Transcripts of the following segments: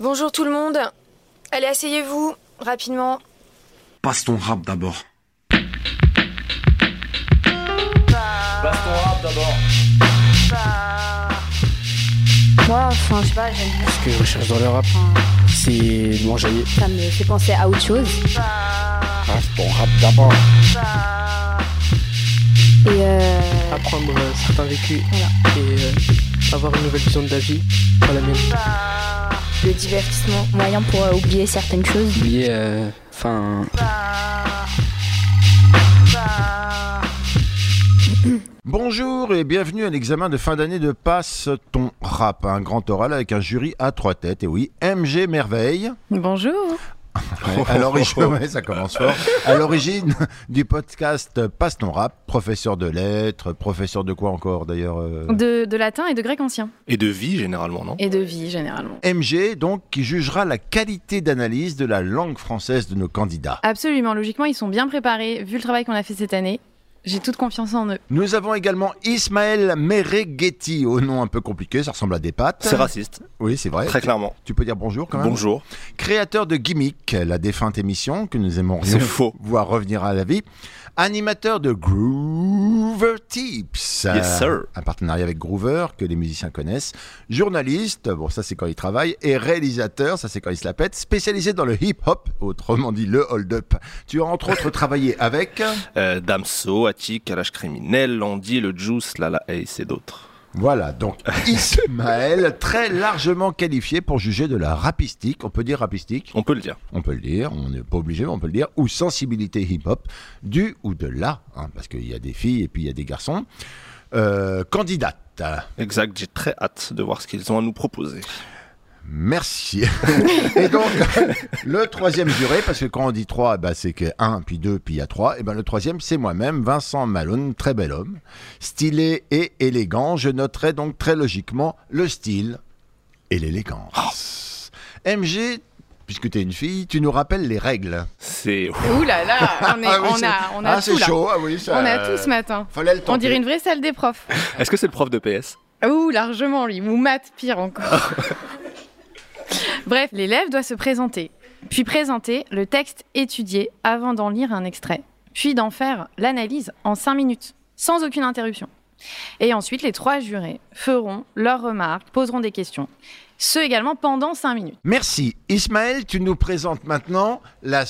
Bonjour tout le monde. Allez, asseyez-vous, rapidement. Passe ton rap d'abord. Moi, enfin, je sais pas, j'aime bien. Ce que je recherche dans le rap, c'est de m'enjailler. Ça me fait penser à autre chose. Passe ton rap d'abord. Et euh, Apprendre certains vécus Voilà. et euh, avoir une nouvelle vision de la vie, pas la mienne. Le divertissement, moyen pour euh, oublier certaines choses. Oublier, euh, enfin, Bonjour et bienvenue à l'examen de fin d'année de Passe ton rap, un grand oral avec un jury à trois têtes. Et oui, MG Merveille. Bonjour. Ouais, à l'origine, ouais, ça commence fort. À l'origine du podcast Passe ton rap, professeur de lettres, professeur de quoi encore d'ailleurs euh, De, de latin et de grec ancien. Et de vie, généralement, non? Et de vie, généralement. MG, donc, qui jugera la qualité d'analyse de la langue française de nos candidats. Absolument, logiquement, ils sont bien préparés, vu le travail qu'on a fait cette année. J'ai toute confiance en eux. Nous avons également Ismaël Mereghetti, au nom un peu compliqué, ça ressemble à des pattes. C'est raciste, Oui, c'est vrai. très clairement. Tu peux dire bonjour quand même Bonjour. Créateur de Gimmick, la défunte émission que nous faux. voir revenir à la vie. Animateur de Groover Tips. Yes, sir. Un partenariat avec Groover que les musiciens connaissent. Journaliste, bon ça c'est quand il travaille. Et réalisateur, ça c'est quand il se la pète. Spécialisé dans le hip-hop, autrement dit le hold-up. Tu as entre autres travaillé avec... Euh, Damso, Attic, Kalash Criminel, Landy, le Juice, Lala Ace et d'autres. Voilà, donc Ismaël, très largement qualifié pour juger de la rapistique. On peut dire rapistique On peut le dire. on peut le dire, on n'est pas obligé, mais on peut le dire, ou sensibilité hip-hop, du ou de la, hein, parce qu'il y a des filles et puis il y a des garçons. Euh, candidate, Exact, j'ai très hâte de voir ce qu'ils ont à nous proposer. Merci. et donc, le troisième juré, parce que quand on dit trois, bah, c'est que un, puis deux, puis il y a trois, et ben le troisième, c'est moi-même, Vincent Malone, très bel homme, stylé et élégant. Je noterai donc très logiquement le style et l'élégance. MG, puisque tu es une fille, tu nous rappelles les règles. C'est. Ouh là là, on, est, Ah oui, on a, on a ah, tout c'est là. chaud, ah oui, ça- On a tout ce matin. Fallait le. On dirait une vraie salle des profs. Est-ce que c'est le prof de PS Ouh, largement lui. Ou maths, pire encore. Bref, l'élève doit se présenter, puis présenter le texte étudié avant d'en lire un extrait, puis d'en faire l'analyse en 5 minutes, sans aucune interruption. Et ensuite, les trois jurés feront leurs remarques, poseront des questions. Ce également pendant 5 minutes. Merci. Ismaël, tu nous présentes maintenant la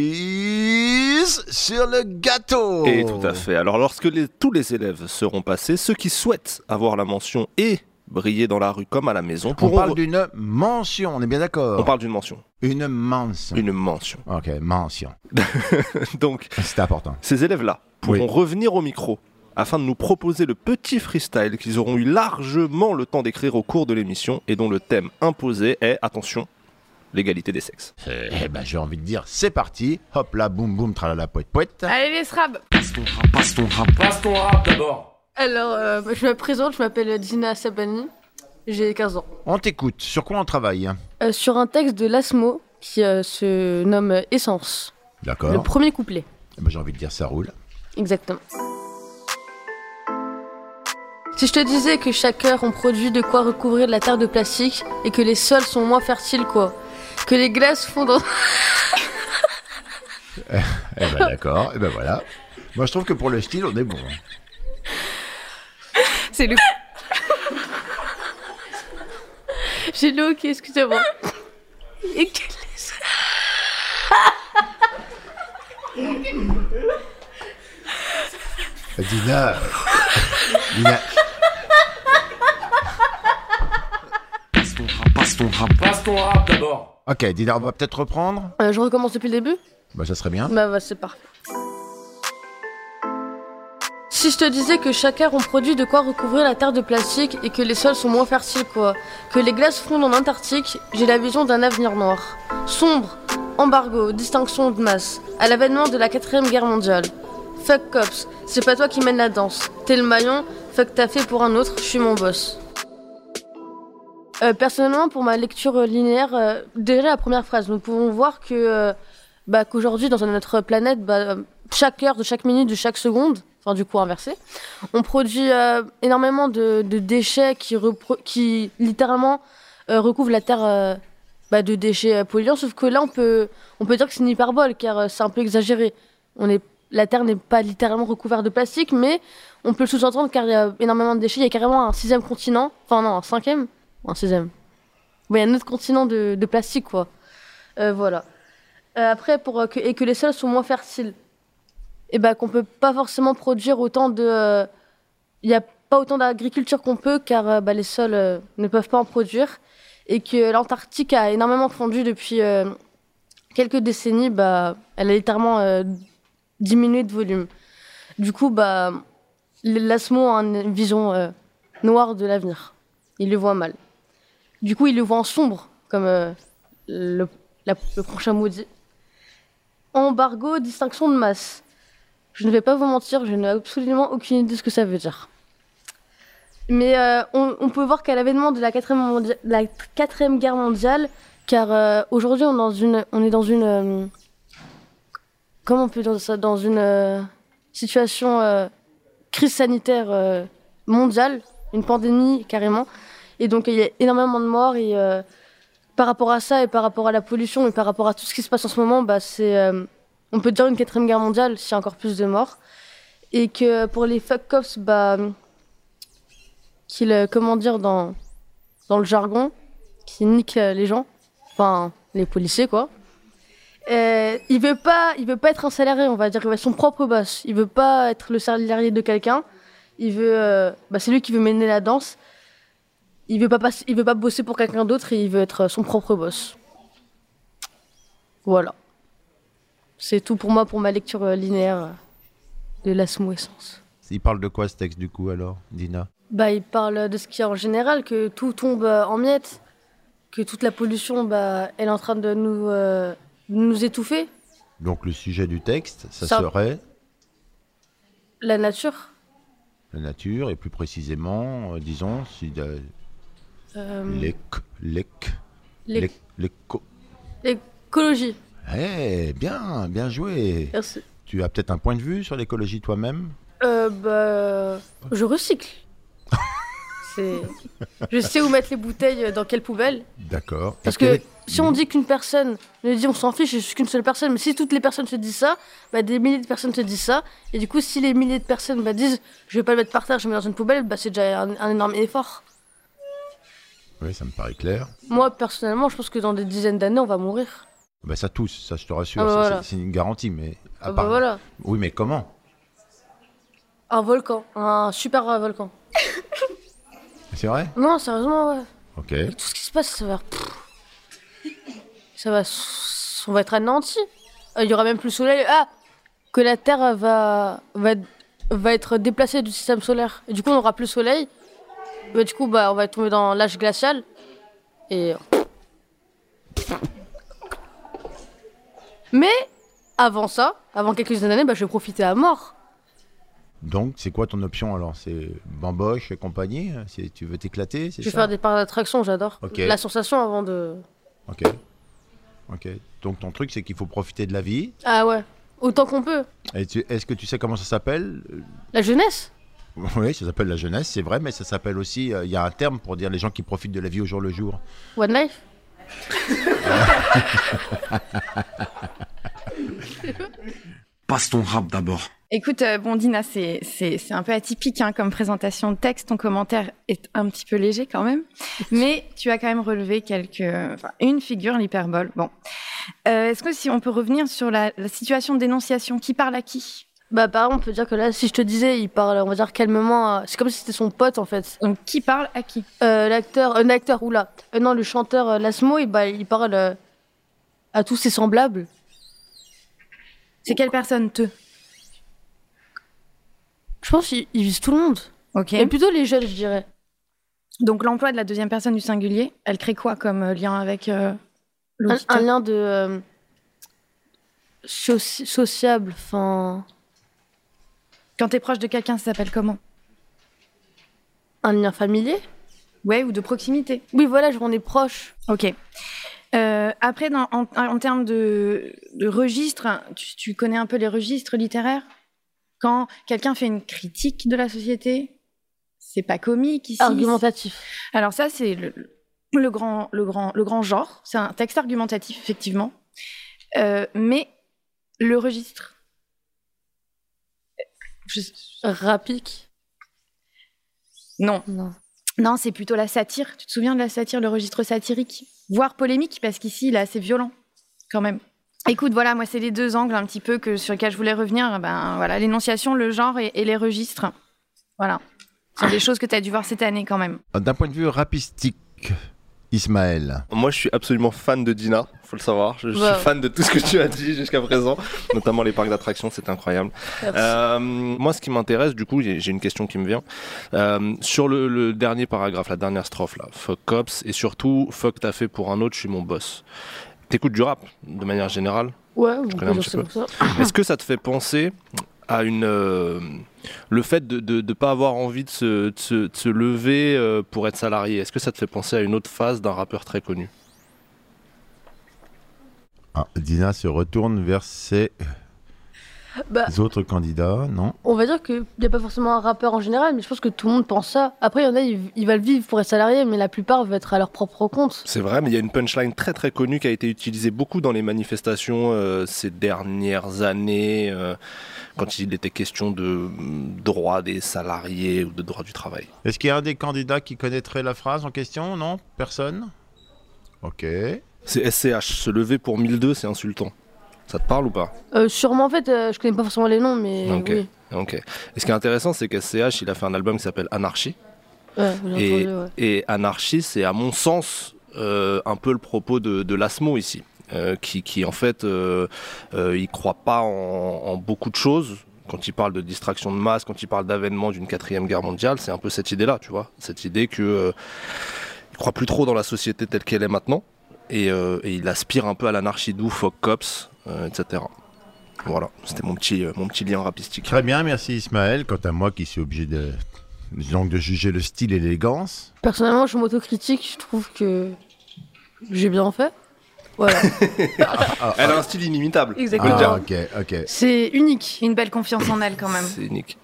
cerise sur le gâteau. Et tout à fait. Alors, lorsque les- tous les élèves seront passés, ceux qui souhaitent avoir la mention et briller dans la rue comme à la maison On pourront. parle d'une mention, on est bien d'accord On parle d'une mention. Une mention. Une mention. Ok, mention. Donc, C'est important. ces élèves-là pourront Oui. revenir au micro afin de nous proposer le petit freestyle qu'ils auront eu largement le temps d'écrire au cours de l'émission et dont le thème imposé est, attention, l'égalité des sexes. Eh ben, j'ai envie de dire, c'est parti. Hop là, boum boum, tralala, poète poète. Allez les srabs Passe ton rap, passe ton rap. Passe ton rap d'abord. Alors, euh, je me présente, je m'appelle Dina Sabani, j'ai 15 ans. On t'écoute. Sur quoi on travaille? Euh, sur un texte de Lasmo qui euh, se nomme Essence, D'accord. le premier couplet, Eh ben, j'ai envie de dire, ça roule. exactement. Si je te disais que chaque heure on produit de quoi recouvrir la terre de plastique et que les sols sont moins fertiles, quoi. Que les glaces font dans. Eh ben, d'accord. Eh ben, voilà. Moi, je trouve que pour le style, on est bon. C'est le. J'ai le ok, excusez-moi. Et que Dina. Dina. Passe ton rap, passe ton rap. Passe ton rap d'abord. Ok, Dina, on va peut-être reprendre Euh, je recommence depuis le début? Bah, ça serait bien. Bah, bah c'est parfait. Si je te disais que chaque heure on produit de quoi recouvrir la terre de plastique et que les sols sont moins fertiles quoi, que les glaces fondent en Antarctique, j'ai la vision d'un avenir noir. Sombre, embargo, distinction de masse, à l'avènement de la quatrième guerre mondiale. Fuck cops, c'est pas toi qui mène la danse. T'es le maillon, fuck t'as fait pour un autre, je suis mon boss. Euh, personnellement, pour ma lecture linéaire, euh, déjà la première phrase, nous pouvons voir que euh, bah, qu'aujourd'hui, dans notre planète, bah, chaque heure, de chaque minute, de chaque seconde, enfin du coup inversé, on produit euh, énormément de, déchets qui, littéralement euh, recouvrent la Terre euh, bah, de déchets polluants. Sauf que là, on peut, on peut dire que c'est une hyperbole, car c'est un peu exagéré. On est, la Terre n'est pas littéralement recouverte de plastique, mais on peut le sous-entendre car il y a énormément de déchets. Il y a carrément un sixième continent, enfin non, un cinquième, un sixième. Il y a un autre continent de, de plastique, quoi. Voilà. Après, pour, que, et que les sols sont moins fertiles. Et ben qu'on peut pas forcément produire autant de. euh, Il y a pas autant d'agriculture qu'on peut, car euh, bah, les sols euh, ne peuvent pas en produire. Et que l'Antarctique a énormément fondu depuis euh, quelques décennies. Bah, elle a littéralement euh, diminué de volume. Du coup, bah, l'ASMO a une vision euh, noire de l'avenir. Il le voit mal. Du coup, il le voit en sombre, comme euh, le, la- le prochain mot dit. Embargo, distinction de masse. Je ne vais pas vous mentir, je n'ai absolument aucune idée de ce que ça veut dire. Mais euh, on, peut voir qu'à l'avènement de la quatrième, guerre mondiale, car euh, aujourd'hui on, est dans une- euh, comment on peut dire ça Dans une situation crise sanitaire mondiale, une pandémie carrément. Et donc il y a énormément de morts et par rapport à ça et par rapport à la pollution et par rapport à tout ce qui se passe en ce moment, bah, c'est, on peut dire une quatrième guerre mondiale s'il y a encore plus de morts. Et que pour les fuck cops, bah, qu'ils, euh, comment dire, dans, dans le jargon, qui niquent euh, les gens, enfin les policiers quoi. Euh, il veut pas, il veut pas être un salarié, on va dire, il veut être son propre boss. Il veut pas être le salarié de quelqu'un. Il veut, euh, bah, c'est lui qui veut mener la danse. Il veut pas passer- il veut pas bosser pour quelqu'un d'autre et il veut être son propre boss. Voilà. C'est tout pour moi pour ma lecture euh, linéaire euh, de l'asmo essence. Il parle de quoi ce texte du coup alors, Dina? Bah, il parle de ce qu'il y a en général, que tout tombe euh, en miettes, que toute la pollution, bah, elle est en train de nous, euh, nous étouffer. Donc le sujet du texte, ça, Ça- serait? La nature, la nature et plus précisément, euh, disons, si euh, euh, l'éc, l'éc, l'é- l'éc- l'éco. l'écologie. Eh, bien, bien joué. Merci. Tu as peut-être un point de vue sur l'écologie toi-même? Euh, bah, je recycle. C'est... Je sais où mettre les bouteilles, euh, dans quelle poubelle. D'accord. Parce que si on dit qu'une personne ne dit on s'en fiche, je suis qu'une seule personne, mais si toutes les personnes se disent ça, bah des milliers de personnes se disent ça, et du coup si les milliers de personnes bah, disent je vais pas le mettre par terre, je le mets dans une poubelle, bah c'est déjà un, un énorme effort. Oui, ça me paraît clair. Moi personnellement, je pense que dans des dizaines d'années on va mourir. Bah, ça tous, ça je te rassure, Ah bah voilà. c'est une garantie, mais à Ah bah part- voilà, Oui, mais comment? Un volcan, un super volcan. C'est vrai? Non, sérieusement ouais. Ok. Avec tout ce qui se passe, ça va. ça va. On va être anéanti. Euh, Il y aura même plus le soleil. Ah Que la Terre va, va, va être déplacée du système solaire. Et du coup, on n'aura plus le soleil. Bah, du coup, bah, on va tomber dans l'âge glacial. Et. Mais, avant ça, avant quelques d'années, bah, je vais profiter à mort. Donc, c'est quoi ton option alors? C'est bamboche et compagnie? Si tu veux t'éclater, Je vais faire des parcs d'attraction, j'adore. La sensation avant de. Ok. Ok. Donc, ton truc, c'est qu'il faut profiter de la vie. Ah ouais, autant qu'on peut. Et Est-ce que tu sais comment ça s'appelle? La jeunesse Oui, ça s'appelle la jeunesse, c'est vrai, mais ça s'appelle aussi. euh, Il y a un terme pour dire les gens qui profitent de la vie au jour le jour. One Life Passe ton rap d'abord. Écoute, euh, bon, Dina, c'est, un peu atypique hein, comme présentation de texte. Ton commentaire est un petit peu léger quand même. Mais tu as quand même relevé quelques, une figure, l'hyperbole. Bon. Euh, est-ce que si on peut revenir sur la, la situation de dénonciation, qui parle à qui? Bah, par exemple, on peut dire que là, si je te disais, il parle, on va dire calmement, à- c'est comme si c'était son pote en fait. Donc, qui parle à qui? Euh, l'acteur, un acteur, oula, euh, non, le chanteur euh, Lasmo, il, bah, il parle euh, à tous ses semblables. C'est quelle personne te? Je pense qu'il il vise tout le monde. Ok. Et plutôt les jeunes, je dirais. Donc, l'emploi de la deuxième personne du singulier, elle crée quoi comme euh, lien avec euh, Un, l'auditeur? un lien de. euh, soci- sociable, enfin. Quand t'es proche de quelqu'un, ça s'appelle comment? Un lien familier? Ouais, ou de proximité. Oui, voilà, on est proche. Ok. Euh, après, dans- en, en termes de, de registres, tu, tu connais un peu les registres littéraires? Quand quelqu'un fait une critique de la société, c'est pas comique ici. Argumentatif. Alors ça, c'est le, le grand, le, grand, le grand genre. C'est un texte argumentatif, effectivement. Euh, mais le registre... Je- Rapique. Non, Non. non, c'est plutôt la satire. Tu te souviens de la satire, le registre satirique? Voire polémique, parce qu'ici, il est assez violent, quand même. Écoute, voilà, moi, c'est les deux angles un petit peu que, sur lesquels je voulais revenir. Ben, voilà, l'énonciation, le genre et, et les registres. Voilà. Ce sont des choses que tu as dû voir cette année, quand même. D'un point de vue rapistique, Ismaël. Moi, je suis absolument fan de Dina, faut le savoir. Je, je Wow. suis fan de tout ce que tu as dit jusqu'à présent, notamment les parcs d'attractions, c'est incroyable. Euh, moi, ce qui m'intéresse, du coup, j'ai une question qui me vient. Euh, sur le, le dernier paragraphe, la dernière strophe, là, fuck cops, et surtout, fuck t'as fait pour un autre, je suis mon boss. T'écoutes du rap, de manière générale? Ouais, on connais un petit peu. Est-ce que ça te fait penser à une euh, le fait de ne pas avoir envie de se, de se, de se lever euh, pour être salarié? Est-ce que ça te fait penser à une autre phase d'un rappeur très connu? Ah, Dina se retourne vers ses Bah, autres candidats, non on va dire qu'il n'y a pas forcément un rappeur en général, mais je pense que tout le monde pense ça. Après, il y en a, ils, ils veulent vivre pour être salariés, mais la plupart veulent être à leur propre compte. C'est vrai, mais il y a une punchline très très connue qui a été utilisée beaucoup dans les manifestations euh, ces dernières années, euh, quand il était question de mm, droit des salariés ou de droit du travail. Est-ce qu'il y a un des candidats qui connaîtrait la phrase en question? Non? Personne? Ok. C'est SCH, se lever pour 1002, c'est insultant. Ça te parle ou pas? Euh, sûrement, en fait, euh, je connais pas forcément les noms, mais Ok. oui. Et ce qui est intéressant, c'est qu'SCH, il a fait un album qui s'appelle Anarchy. Ouais, Et, entendu, ouais. et Anarchy, c'est à mon sens euh, un peu le propos de, de Lasmo ici, euh, qui, qui en fait, il croit pas en, en beaucoup de choses. Quand il parle de distraction de masse, quand il parle d'avènement d'une quatrième guerre mondiale, c'est un peu cette idée-là, tu vois, cette idée que euh, il croit plus trop dans la société telle qu'elle est maintenant, et, euh, et il aspire un peu à l'anarchie d'où, fuck cops, euh, etc. Voilà, c'était mon petit, euh, mon petit lien rapistique. Très bien, merci Ismaël. Quant à moi qui suis obligé de, donc de juger le style et l'élégance. Personnellement, je m'autocritique, je trouve que j'ai bien fait. Voilà. Elle a un style inimitable. Exactement. Ah, ok, ok. c'est unique. Une belle confiance en elle, quand même. C'est unique.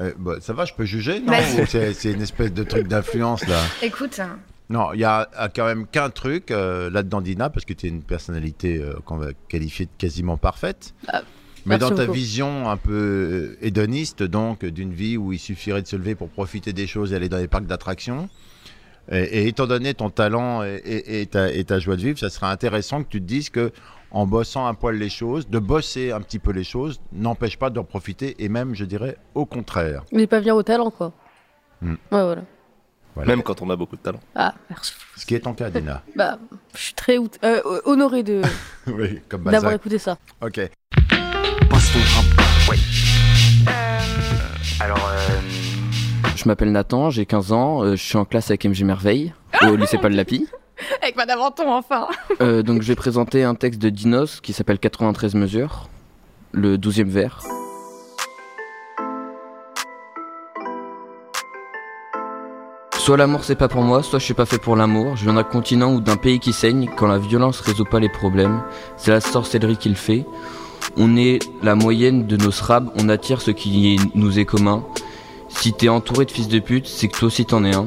Euh, bah, ça va, je peux juger? Non c'est une espèce de truc d'influence là Écoute, Non, il y a euh, quand même qu'un truc euh, là-dedans, Dina, parce que tu es une personnalité euh, qu'on va qualifier de quasiment parfaite. Ah, Mais dans ta beaucoup. vision un peu hédoniste, donc, d'une vie où il suffirait de se lever pour profiter des choses et aller dans les parcs d'attractions, et, et étant donné ton talent et, et- et ta, et ta joie de vivre, ça serait intéressant que tu te dises que en bossant un poil les choses, de bosser un petit peu les choses, n'empêche pas d'en profiter, et même, je dirais, au contraire. Mais pas venir au talent, quoi. Hmm. Ouais, voilà. Voilà. Même quand on a beaucoup de talent. Ah, merci. Ce qui est ton cas, Dina. Bah, je suis très out- euh, honoré de oui, comme d'avoir écouté ça. Ok. Passe ton rap. Alors, euh, je m'appelle Nathan, j'ai 15 ans, euh, je suis en classe avec MG Merveille au lycée Paul Lapi. avec Madame Anton, enfin. Euh, donc je vais présenter un texte de Dinos qui s'appelle 93 mesures, le 12e vers. Soit l'amour c'est pas pour moi, soit je suis pas fait pour l'amour. Je viens d'un continent ou d'un pays qui saigne quand la violence résout pas les problèmes. C'est la sorcellerie qui le fait. On est la moyenne de nos srabs, on attire ce qui nous est commun. Si t'es entouré de fils de pute, c'est que toi aussi t'en es un.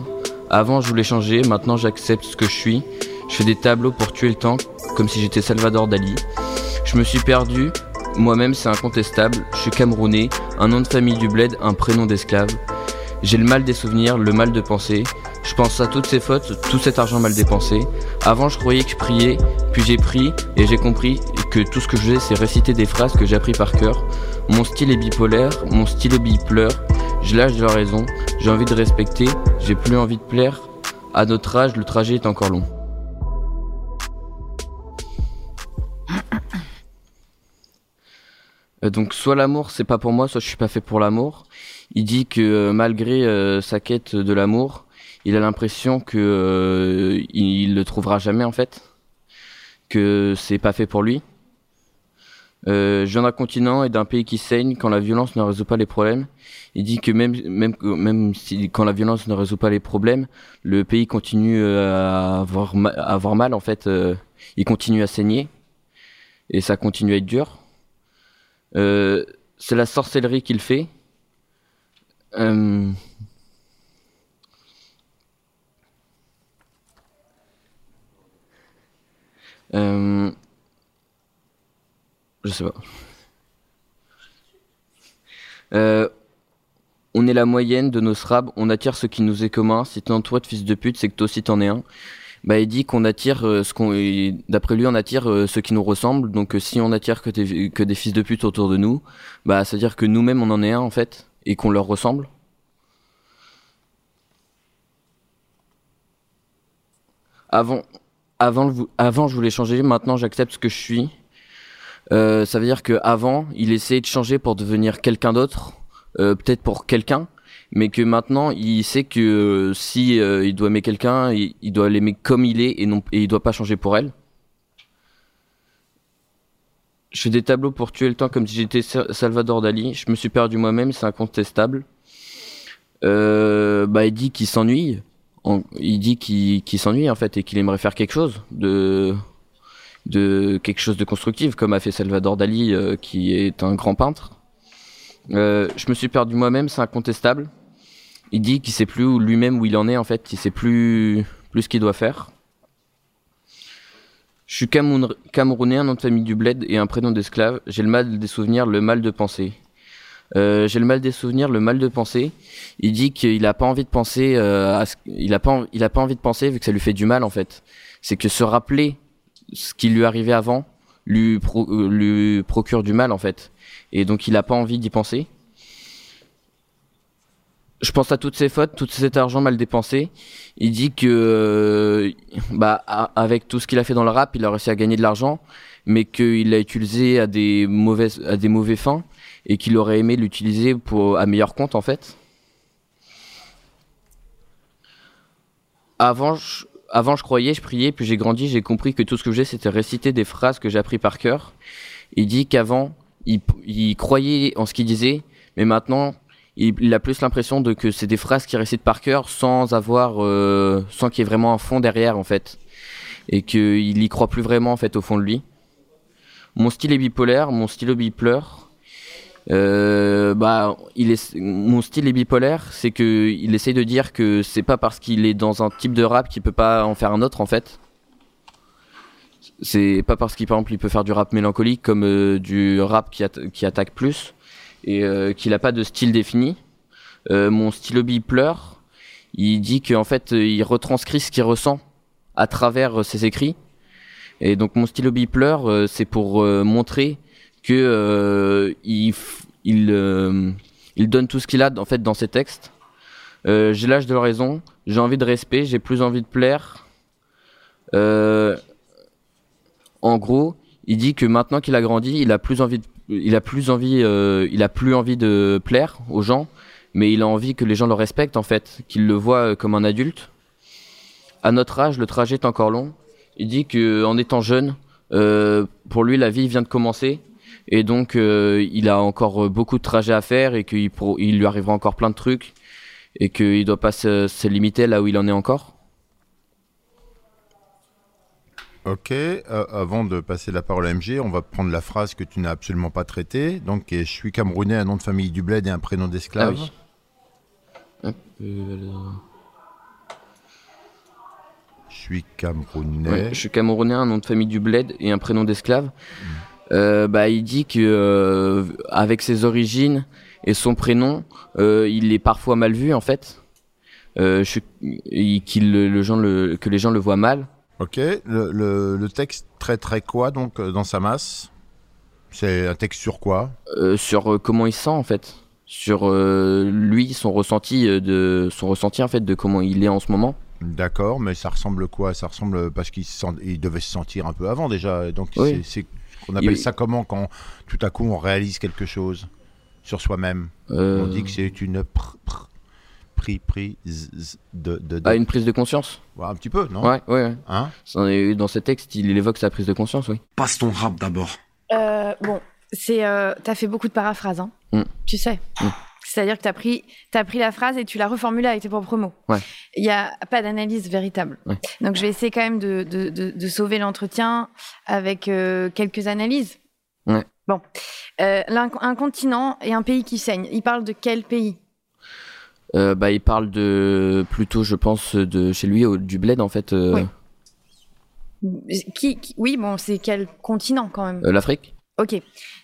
Avant je voulais changer, maintenant j'accepte ce que je suis. Je fais des tableaux pour tuer le temps, comme si j'étais Salvador Dali. Je me suis perdu, moi-même c'est incontestable. Je suis camerounais, un nom de famille du bled, un prénom d'esclave. J'ai le mal des souvenirs, le mal de penser. Je pense à toutes ces fautes, tout cet argent mal dépensé. Avant je croyais que je priais, puis j'ai pris et j'ai compris que tout ce que je fais c'est réciter des phrases que j'ai appris par cœur. Mon style est bipolaire, mon stylo pleure, je lâche de la raison, j'ai envie de respecter, j'ai plus envie de plaire. À notre âge, le trajet est encore long. Euh, donc soit l'amour c'est pas pour moi, soit je suis pas fait pour l'amour. Il dit que euh, malgré euh, sa quête de l'amour, il a l'impression que il le trouvera jamais en fait, que c'est pas fait pour lui. je viens d'un continent et d'un pays qui saigne quand la violence ne résout pas les problèmes. Il dit que même même même si quand la violence ne résout pas les problèmes, le pays continue à avoir mal en fait. il continue à saigner et ça continue à être dur. Euh, c'est la sorcellerie qu'il fait. Euh, euh, je sais pas. on est la moyenne de nos srabs, on attire ce qui nous est commun. Si t'es entouré de fils de pute, c'est que toi aussi t'en es un bah, il dit qu'on attire euh, ce qu'on, d'après lui, on attire euh, ceux qui nous ressemblent. Donc, euh, si on attire que que des fils de pute autour de nous, bah, c'est à dire que nous-mêmes on en est un en fait et qu'on leur ressemble. Avant, avant, avant, je voulais changer. Maintenant, j'accepte ce que je suis. ça veut dire que avant, il essayait de changer pour devenir quelqu'un d'autre, peut-être pour quelqu'un mais que maintenant il sait que euh, si euh, il doit aimer quelqu'un, il, doit l'aimer comme il est et non et il doit pas changer pour elle. Je fais des tableaux pour tuer le temps comme si j'étais Salvador Dali. Je me suis perdu moi-même, c'est incontestable. Euh, bah, il dit qu'il s'ennuie. Il dit qu'il s'ennuie en fait et qu'il aimerait faire quelque chose de de quelque chose de constructif comme a fait Salvador Dali euh, qui est un grand peintre. Euh, je me suis perdu moi-même, c'est incontestable il dit qu'il sait plus lui-même où il en est en fait, il sait plus plus ce qu'il doit faire. Je suis camerounais, un nom de famille du bled et un prénom d'esclave. J'ai le mal des souvenirs, le mal de penser. Euh, j'ai le mal des souvenirs, le mal de penser. Il dit qu'il a pas envie de penser, euh, ce... il a pas, il a pas envie de penser vu que ça lui fait du mal en fait. C'est que se rappeler ce qui lui arrivait avant lui, euh, lui procure du mal en fait. Et donc il a pas envie d'y penser je pense à toutes ses fautes, tout cet argent mal dépensé. Il dit que, euh, bah, avec tout ce qu'il a fait dans le rap, il a réussi à gagner de l'argent, mais qu'il l'a utilisé à des mauvaises, à des mauvais fins, et qu'il aurait aimé l'utiliser pour à meilleur compte en fait. Avant, je, avant je croyais, je priais, puis j'ai grandi, j'ai compris que tout ce que j'ai c'était réciter des phrases que j'ai appris par cœur. Il dit qu'avant, il, il croyait en ce qu'il disait, mais maintenant, il, a plus l'impression de que c'est des phrases qu'il récite par cœur sans avoir, euh, sans qu'il y ait vraiment un fond derrière en fait, et qu'il y croit plus vraiment en fait au fond de lui. Mon style est bipolaire, mon stylo bipleure. Euh, bah, mon style est bipolaire, c'est que il essaye de dire que c'est pas parce qu'il est dans un type de rap qu'il peut pas en faire un autre en fait. C'est pas parce qu'il par il peut faire du rap mélancolique comme euh, du rap qui attaque plus et euh, qu'il n'a pas de style défini. Euh, mon stylo pleure. Il dit qu'en fait, il retranscrit ce qu'il ressent à travers ses écrits. Et donc mon stylo pleure, c'est pour montrer que il, il, donne tout ce qu'il a en fait dans ses textes. Euh, j'ai l'âge de la raison, j'ai envie de respect, j'ai plus envie de plaire. Euh, en gros, il dit que maintenant qu'il a grandi, il a plus envie de il a plus envie, euh, il a plus envie de plaire aux gens, mais il a envie que les gens le respectent en fait, qu'ils le voient euh, comme un adulte. À notre âge, le trajet est encore long. Il dit que en étant jeune, euh, pour lui, la vie vient de commencer, et donc il a encore beaucoup de trajets à faire et qu'il il lui arrivera encore plein de trucs et qu'il doit pas se limiter là où il en est encore. Ok, euh, avant de passer la parole à MG, on va prendre la phrase que tu n'as absolument pas traitée. Donc, je suis camerounais, un nom de famille du bled et un prénom d'esclave. Ah oui. Je suis camerounais. je suis camerounais, un nom de famille du bled et un prénom d'esclave. Hmm. Euh, bah, il dit que euh, avec ses origines et son prénom, il est parfois mal vu en fait. qu'il le, gens le, que les gens le voient mal Ok, le, le- le texte traiterait quoi donc euh, dans sa masse? C'est un texte sur quoi? Euh, sur euh, comment il se sent en fait, sur euh, lui, son ressenti de son ressenti en fait de comment il est en ce moment. D'accord, mais ça ressemble quoi? Ça ressemble parce qu'il se sent- il devait se sentir un peu avant déjà. Donc Oui. c'est, on appelle Il- ça comment quand tout à coup on réalise quelque chose sur soi-même? On dit que c'est une pr, pr- pri, pri, z- z- de, de, de- ah, une prise de conscience. Ouais, un petit peu, non Ouais, ouais. ouais. Hein Dans ce texte, il évoque sa prise de conscience, oui. Passe ton rap d'abord. Euh, bon, c'est, euh, t'as fait beaucoup de paraphrases, hein. Mm. Tu sais. Mm. C'est-à-dire que t'as pris, t'as pris la phrase et tu l'as reformulée avec tes propres mots. Ouais. Il n'y a pas d'analyse véritable. Ouais. Donc je vais essayer quand même de, de, de, de sauver l'entretien avec euh, quelques analyses. Ouais. Bon, Euh, l'un- un continent et un pays qui saigne. Il parle de quel pays? Euh, bah, il parle de plutôt, je pense, de chez lui, au- du bled en fait. euh, Oui. qui, qui- Oui, bon, c'est quel continent quand même? Euh, L'Afrique. Ok.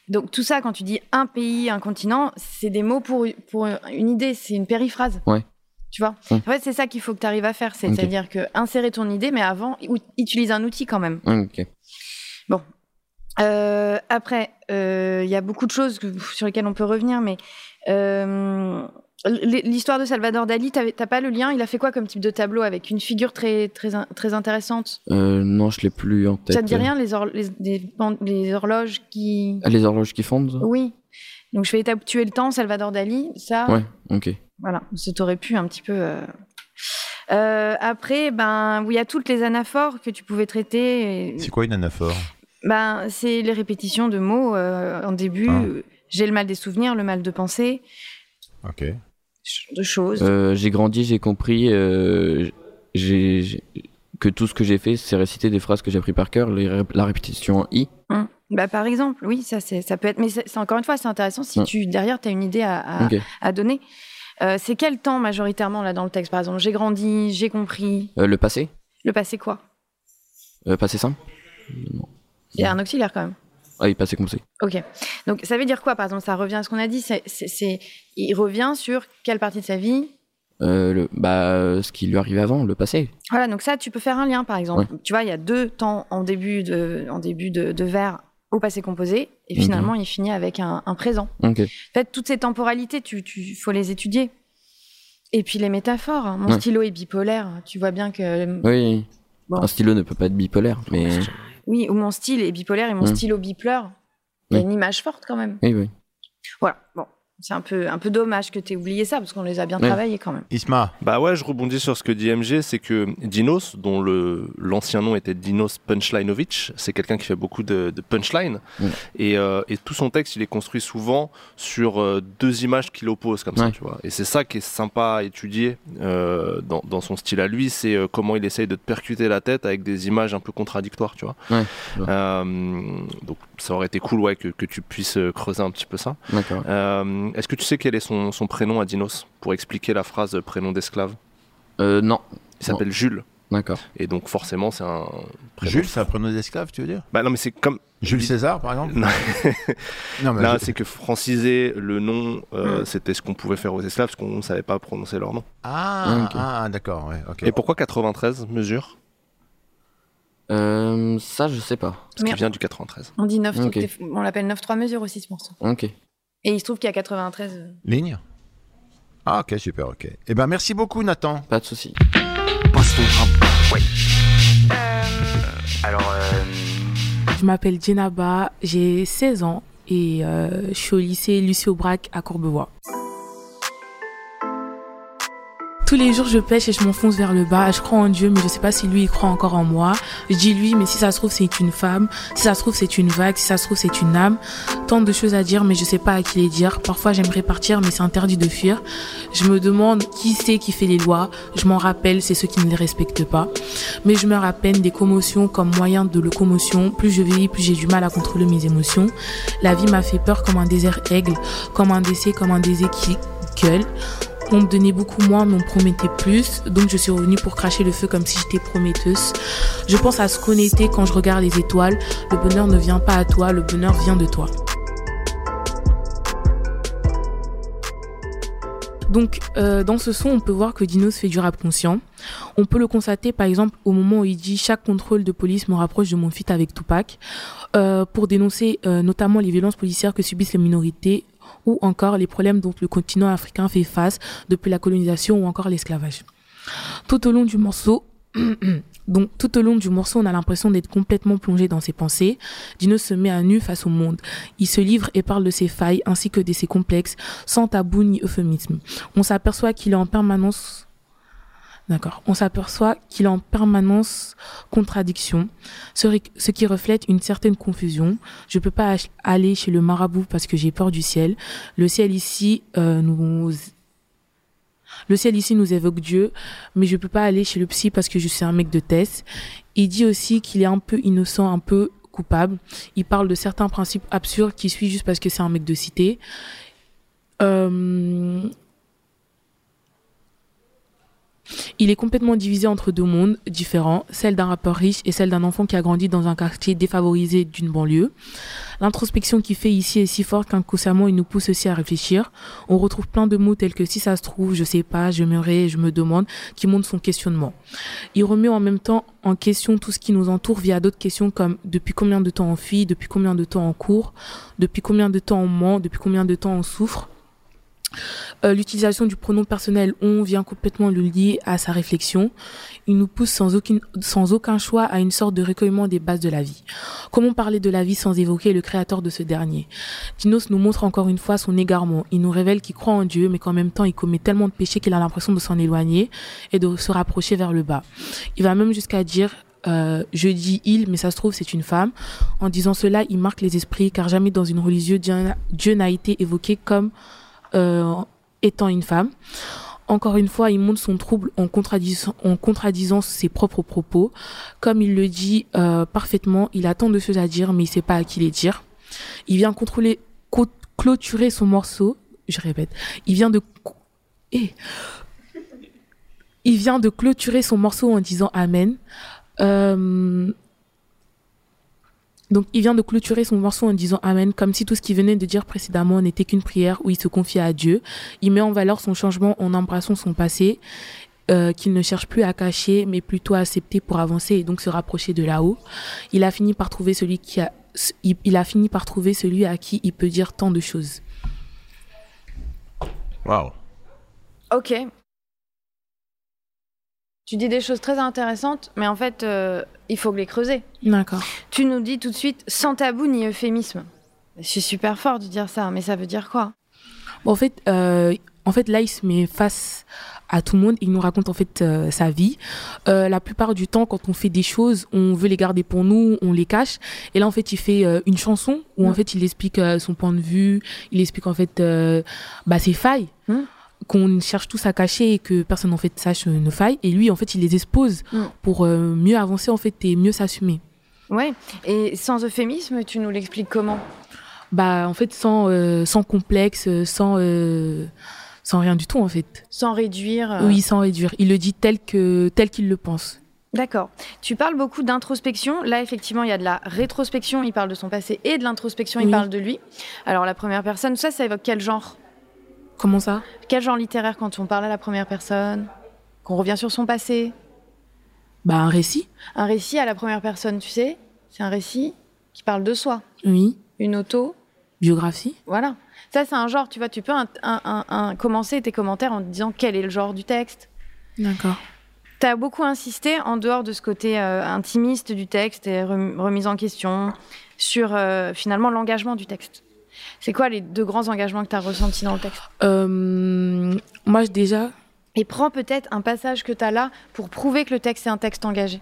Donc tout ça, quand tu dis un pays, un continent, c'est des mots pour, pour une idée, c'est une périphrase. Ouais. Tu vois? En fait, c'est ça qu'il faut que tu arrives à faire. C'est-à-dire que insérer ton idée, mais avant, utilise un outil quand même. Ok. Euh, après, il y a beaucoup de choses que- sur lesquelles on peut revenir, mais l'histoire de Salvador Dali, t'as pas le lien? Il a fait quoi comme type de tableau avec une figure très, très, très intéressante? Euh, non, je l'ai plus en tête. Ça te dit rien les, hor- les, horloges qui... Ah, les horloges qui fondent Oui. Donc je vais étape tuer le temps, Salvador Dali, ça, Ouais, ok. voilà, ça t'aurait pu un petit peu. euh. Euh, après, ben, il y a toutes les anaphores que tu pouvais traiter. et- C'est quoi une anaphore? Ben, c'est les répétitions de mots euh, en début. Ah. J'ai le mal des souvenirs, le mal de penser, Ok. De choses. Euh, j'ai grandi, j'ai compris euh, j'ai, j'ai- que tout ce que j'ai fait, c'est réciter des phrases que j'ai appris par cœur, les ré- la répétition en i. Hum. Bah, par exemple, oui, ça, c'est, ça peut être. Mais c'est, c'est encore une fois, c'est intéressant si Ouais. tu derrière tu as une idée à, à- Ok. à donner. Euh, c'est quel temps majoritairement là dans le texte? Par exemple, j'ai grandi, j'ai compris. Le passé? Le passé quoi? Euh, Passé simple? Il y a un auxiliaire quand même. Ah oui, passé composé. Ok. Donc ça veut dire quoi, par exemple Ça revient à ce qu'on a dit. C'est, il revient sur quelle partie de sa vie? Euh, le, bah, euh, ce qui lui arrivait avant, le passé. Voilà. Donc ça, tu peux faire un lien, par exemple. Tu vois, il y a deux temps en début de, en début de, de vers au passé composé, et Mhm. finalement, il finit avec un, un présent. Ok. En fait, toutes ces temporalités, tu, tu faut les étudier. Et puis les métaphores. hein. Mon Ouais. stylo est bipolaire. Tu vois bien que Oui. Bon. Un stylo ne peut pas être bipolaire, mais. Oui, ou mon style est bipolaire et mon Mhm. stylo bipleure. Il y a une image forte quand même. Oui, oui. Voilà. Bon, c'est un peu, un peu dommage que tu aies oublié ça parce qu'on les a bien Ouais. travaillés quand même. Isma, Bah ouais, je rebondis sur ce que dit MG, c'est que Dinos, dont le l'ancien nom était Dinos Punchlinovich, c'est quelqu'un qui fait beaucoup de, de punchline, Mm. et, euh, et tout son texte, il est construit souvent sur euh, deux images qu'il oppose comme ça, Ouais. tu vois. Et c'est ça qui est sympa à étudier euh, dans, dans son style à lui, c'est euh, comment il essaye de te percuter la tête avec des images un peu contradictoires, tu vois. Ouais. Euh, donc ça aurait été cool, ouais, que, que tu puisses creuser un petit peu ça. D'accord. Euh, Est-ce que tu sais quel est son, son prénom à Dinos pour expliquer la phrase prénom d'esclave Euh, non. Il s'appelle Jules. D'accord. Et donc forcément, c'est un prénom. Jules, c'est un prénom d'esclave, tu veux dire? Bah non, mais c'est comme. Jules César, par exemple? Non, Non, mais Là, je- c'est que franciser le nom, euh, Hmm. c'était ce qu'on pouvait faire aux esclaves, parce qu'on ne savait pas prononcer leur nom. Ah, Ah, ah, d'accord, ouais. Et pourquoi 93 mesures? Euh, ça, je sais pas. Parce qu'il vient du 93. On dit 9, Ok. on l'appelle 9-3 mesures aussi ce morceau. Ok. Et il se trouve qu'il y a 93. euh, Ligne Ah, ok, super, ok. Eh ben, merci beaucoup, Nathan. Pas de souci. Passe ton rap. Alors, euh, Je m'appelle Djenaba, j'ai 16 ans et euh, je suis au lycée Lucie Aubrac à Courbevoie. Tous les jours, je pêche et je m'enfonce vers le bas. Je crois en Dieu, mais je sais pas si lui, il croit encore en moi. Je dis lui, mais si ça se trouve, c'est une femme. Si ça se trouve, c'est une vague. Si ça se trouve, c'est une âme. Tant de choses à dire, mais je sais pas à qui les dire. Parfois, j'aimerais partir, mais c'est interdit de fuir. Je me demande qui c'est qui fait les lois. Je m'en rappelle, c'est ceux qui ne les respectent pas. Mais je meurs à peine des commotions comme moyen de locomotion. Plus je vieillis, plus j'ai du mal à contrôler mes émotions. La vie m'a fait peur comme un désert aigle, comme un décès, comme un désir qui gueule. On me donnait beaucoup moins, mais on me promettait plus. Donc je suis revenue pour cracher le feu comme si j'étais prometteuse. Je pense à se connecter quand je regarde les étoiles. Le bonheur ne vient pas à toi, le bonheur vient de toi. Donc, euh, dans ce son, on peut voir que Dinos fait du rap conscient. On peut le constater, par exemple, au moment où il dit Chaque contrôle de police me rapproche de mon feat avec Tupac, euh, pour dénoncer euh, notamment les violences policières que subissent les minorités ou encore les problèmes dont le continent africain fait face depuis la colonisation ou encore l'esclavage. Tout au long du morceau, donc tout au long du morceau, on a l'impression d'être complètement plongé dans ses pensées. Dino se met à nu face au monde. Il se livre et parle de ses failles ainsi que de ses complexes, sans tabou ni euphémisme. On s'aperçoit qu'il est en permanence D'accord. On s'aperçoit qu'il est en permanence contradiction, ce, qui reflète une certaine confusion. Je peux pas aller chez le marabout parce que j'ai peur du ciel. Le ciel ici euh, nous le ciel ici nous évoque Dieu, mais je peux pas aller chez le psy parce que je suis un mec de Tess. Il dit aussi qu'il est un peu innocent, un peu coupable. Il parle de certains principes absurdes qui suivent juste parce que c'est un mec de cité. Euh, il est complètement divisé entre deux mondes différents, celle d'un rappeur riche et celle d'un enfant qui a grandi dans un quartier défavorisé d'une banlieue. L'introspection qu'il fait ici est si forte qu'inconsciemment il nous pousse aussi à réfléchir. On retrouve plein de mots tels que si ça se trouve, je sais pas, je me je me demande, qui montrent son questionnement. Il remet en même temps en question tout ce qui nous entoure via d'autres questions comme depuis combien de temps on fuit, depuis combien de temps on court, depuis combien de temps on ment, depuis combien de temps on souffre. Euh, l'utilisation du pronom personnel on vient complètement le lier à sa réflexion. Il nous pousse sans, aucun choix à une sorte de recueillement des bases de la vie. Comment parler de la vie sans évoquer le créateur de ce dernier? Dinos nous montre encore une fois son égarement. Il nous révèle qu'il croit en Dieu, mais qu'en même temps il commet tellement de péchés qu'il a l'impression de s'en éloigner et de se rapprocher vers le bas. Il va même jusqu'à dire euh, je dis il, mais ça se trouve c'est une femme. En disant cela, il marque les esprits, car jamais dans une religieuse Dieu n'a été évoqué comme étant une femme. Encore une fois, il montre son trouble en contradisant, ses propres propos. Comme il le dit euh, parfaitement, il a tant de choses à dire, mais il sait pas à qui les dire. Il vient contrôler, clôturer son morceau. Je répète, il vient de eh. il vient de clôturer son morceau en disant Amen. Euh, donc il vient de clôturer son morceau en disant Amen, comme si tout ce qu'il venait de dire précédemment n'était qu'une prière où il se confiait à Dieu. Il met en valeur son changement en embrassant son passé, euh, qu'il ne cherche plus à cacher, mais plutôt à accepter pour avancer et donc se rapprocher de là-haut. Il a fini par trouver celui qui a, il, a fini par trouver celui à qui il peut dire tant de choses. Waouh. Ok. Tu dis des choses très intéressantes, mais en fait, euh, il faut les creuser. D'accord. Tu nous dis tout de suite sans tabou ni euphémisme. Je suis super fort de dire ça, mais ça veut dire quoi? Bon, En fait, euh, en fait, là, il se met face à tout le monde. Il nous raconte en fait euh, sa vie. la plupart du temps, quand on fait des choses, on veut les garder pour nous, on les cache. Et là, en fait, il fait une chanson où en fait, il explique son point de vue. Il explique en fait bah, ses failles. Hum qu'on cherche tous à cacher et que personne en fait sache nos failles et lui en fait il les expose mm. pour euh, mieux avancer en fait et mieux s'assumer. Ouais. Et sans euphémisme, tu nous l'expliques comment? Bah en fait sans euh, sans complexe, sans euh, sans rien du tout en fait. Sans réduire. Oui, sans réduire. Il le dit tel que tel qu'il le pense. D'accord. Tu parles beaucoup d'introspection. Là, effectivement, il y a de la rétrospection. Il parle de son passé et de l'introspection. Il parle de lui. Alors, la première personne, ça, ça évoque quel genre? Comment ça? Quel genre littéraire quand on parle à la première personne? Qu'on revient sur son passé? Bah un récit. Un récit à la première personne, tu sais? C'est un récit qui parle de soi. Oui. Une auto. Biographie. Voilà. Ça c'est un genre, tu vois, tu peux un, commencer tes commentaires en disant quel est le genre du texte. D'accord. Tu as beaucoup insisté, en dehors de ce côté euh, intimiste du texte et remise en question, sur euh, finalement l'engagement du texte. C'est quoi les deux grands engagements que tu as ressentis dans le texte euh, Moi, déjà. Et prends peut-être un passage que tu as là pour prouver que le texte est un texte engagé.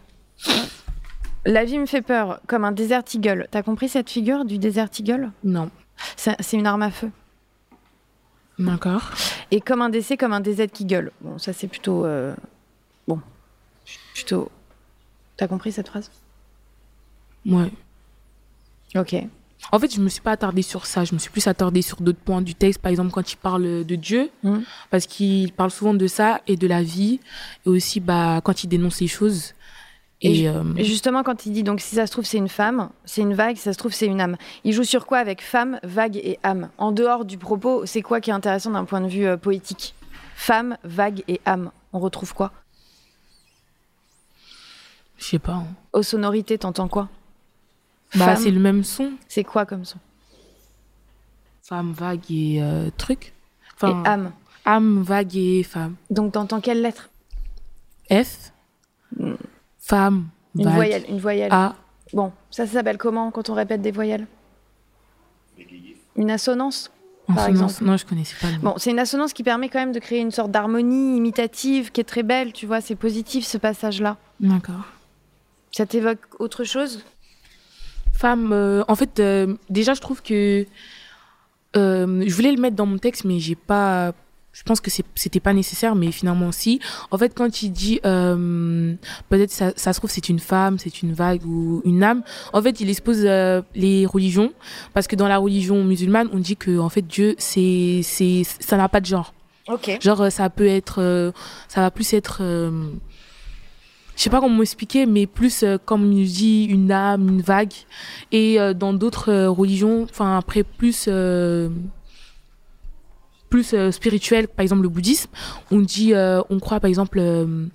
La vie me fait peur, comme un desert eagle. T'as compris cette figure du desert eagle? Non. C'est une arme à feu. D'accord. Et comme un décès, comme un desert eagle. Bon, ça c'est plutôt. Euh, bon. Plutôt. T'as compris cette phrase? Ouais. Ok. En fait, je me suis pas attardée sur ça. Je me suis plus attardée sur d'autres points du texte. Par exemple, quand il parle de Dieu, mmh. parce qu'il parle souvent de ça et de la vie, et aussi bah quand il dénonce les choses. Et, euh, justement, quand il dit donc si ça se trouve c'est une femme, c'est une vague, si ça se trouve c'est une âme. Il joue sur quoi avec femme, vague et âme? En dehors du propos, c'est quoi qui est intéressant d'un point de vue euh, poétique? Femme, vague et âme. On retrouve quoi? Je sais pas. hein. Aux sonorités, t'entends quoi? Bah, Femme. c'est le même son. C'est quoi comme son? Femme, vague et euh, truc. Enfin, Et âme. âme, vague et femme. Donc t'entends quelle lettre? F. Hmm. Femme, Une vague. voyelle. Une voyelle. A. Bon, ça, ça s'appelle comment quand on répète des voyelles? Une assonance par exemple. Non, je connaissais pas le mot. Bon, c'est une assonance qui permet quand même de créer une sorte d'harmonie imitative qui est très belle, tu vois, c'est positif ce passage-là. D'accord. Ça t'évoque autre chose? Euh, en fait, euh, déjà, je trouve que euh, je voulais le mettre dans mon texte, mais j'ai pas. Je pense que c'était pas nécessaire, mais finalement, si. En fait, quand il dit euh, peut-être ça, ça se trouve c'est une femme, c'est une vague ou une âme, en fait, il expose euh, les religions, parce que dans la religion musulmane, on dit que en fait Dieu, c'est, c'est, ça n'a pas de genre. Ok. Genre, ça peut être, euh, ça va plus être, je sais pas comment m'expliquer, mais plus euh, comme il dit une âme, une vague. Et euh, dans d'autres euh, religions, enfin après plus, euh, plus euh, spirituel, par exemple le bouddhisme, on dit, euh, on croit par exemple euh,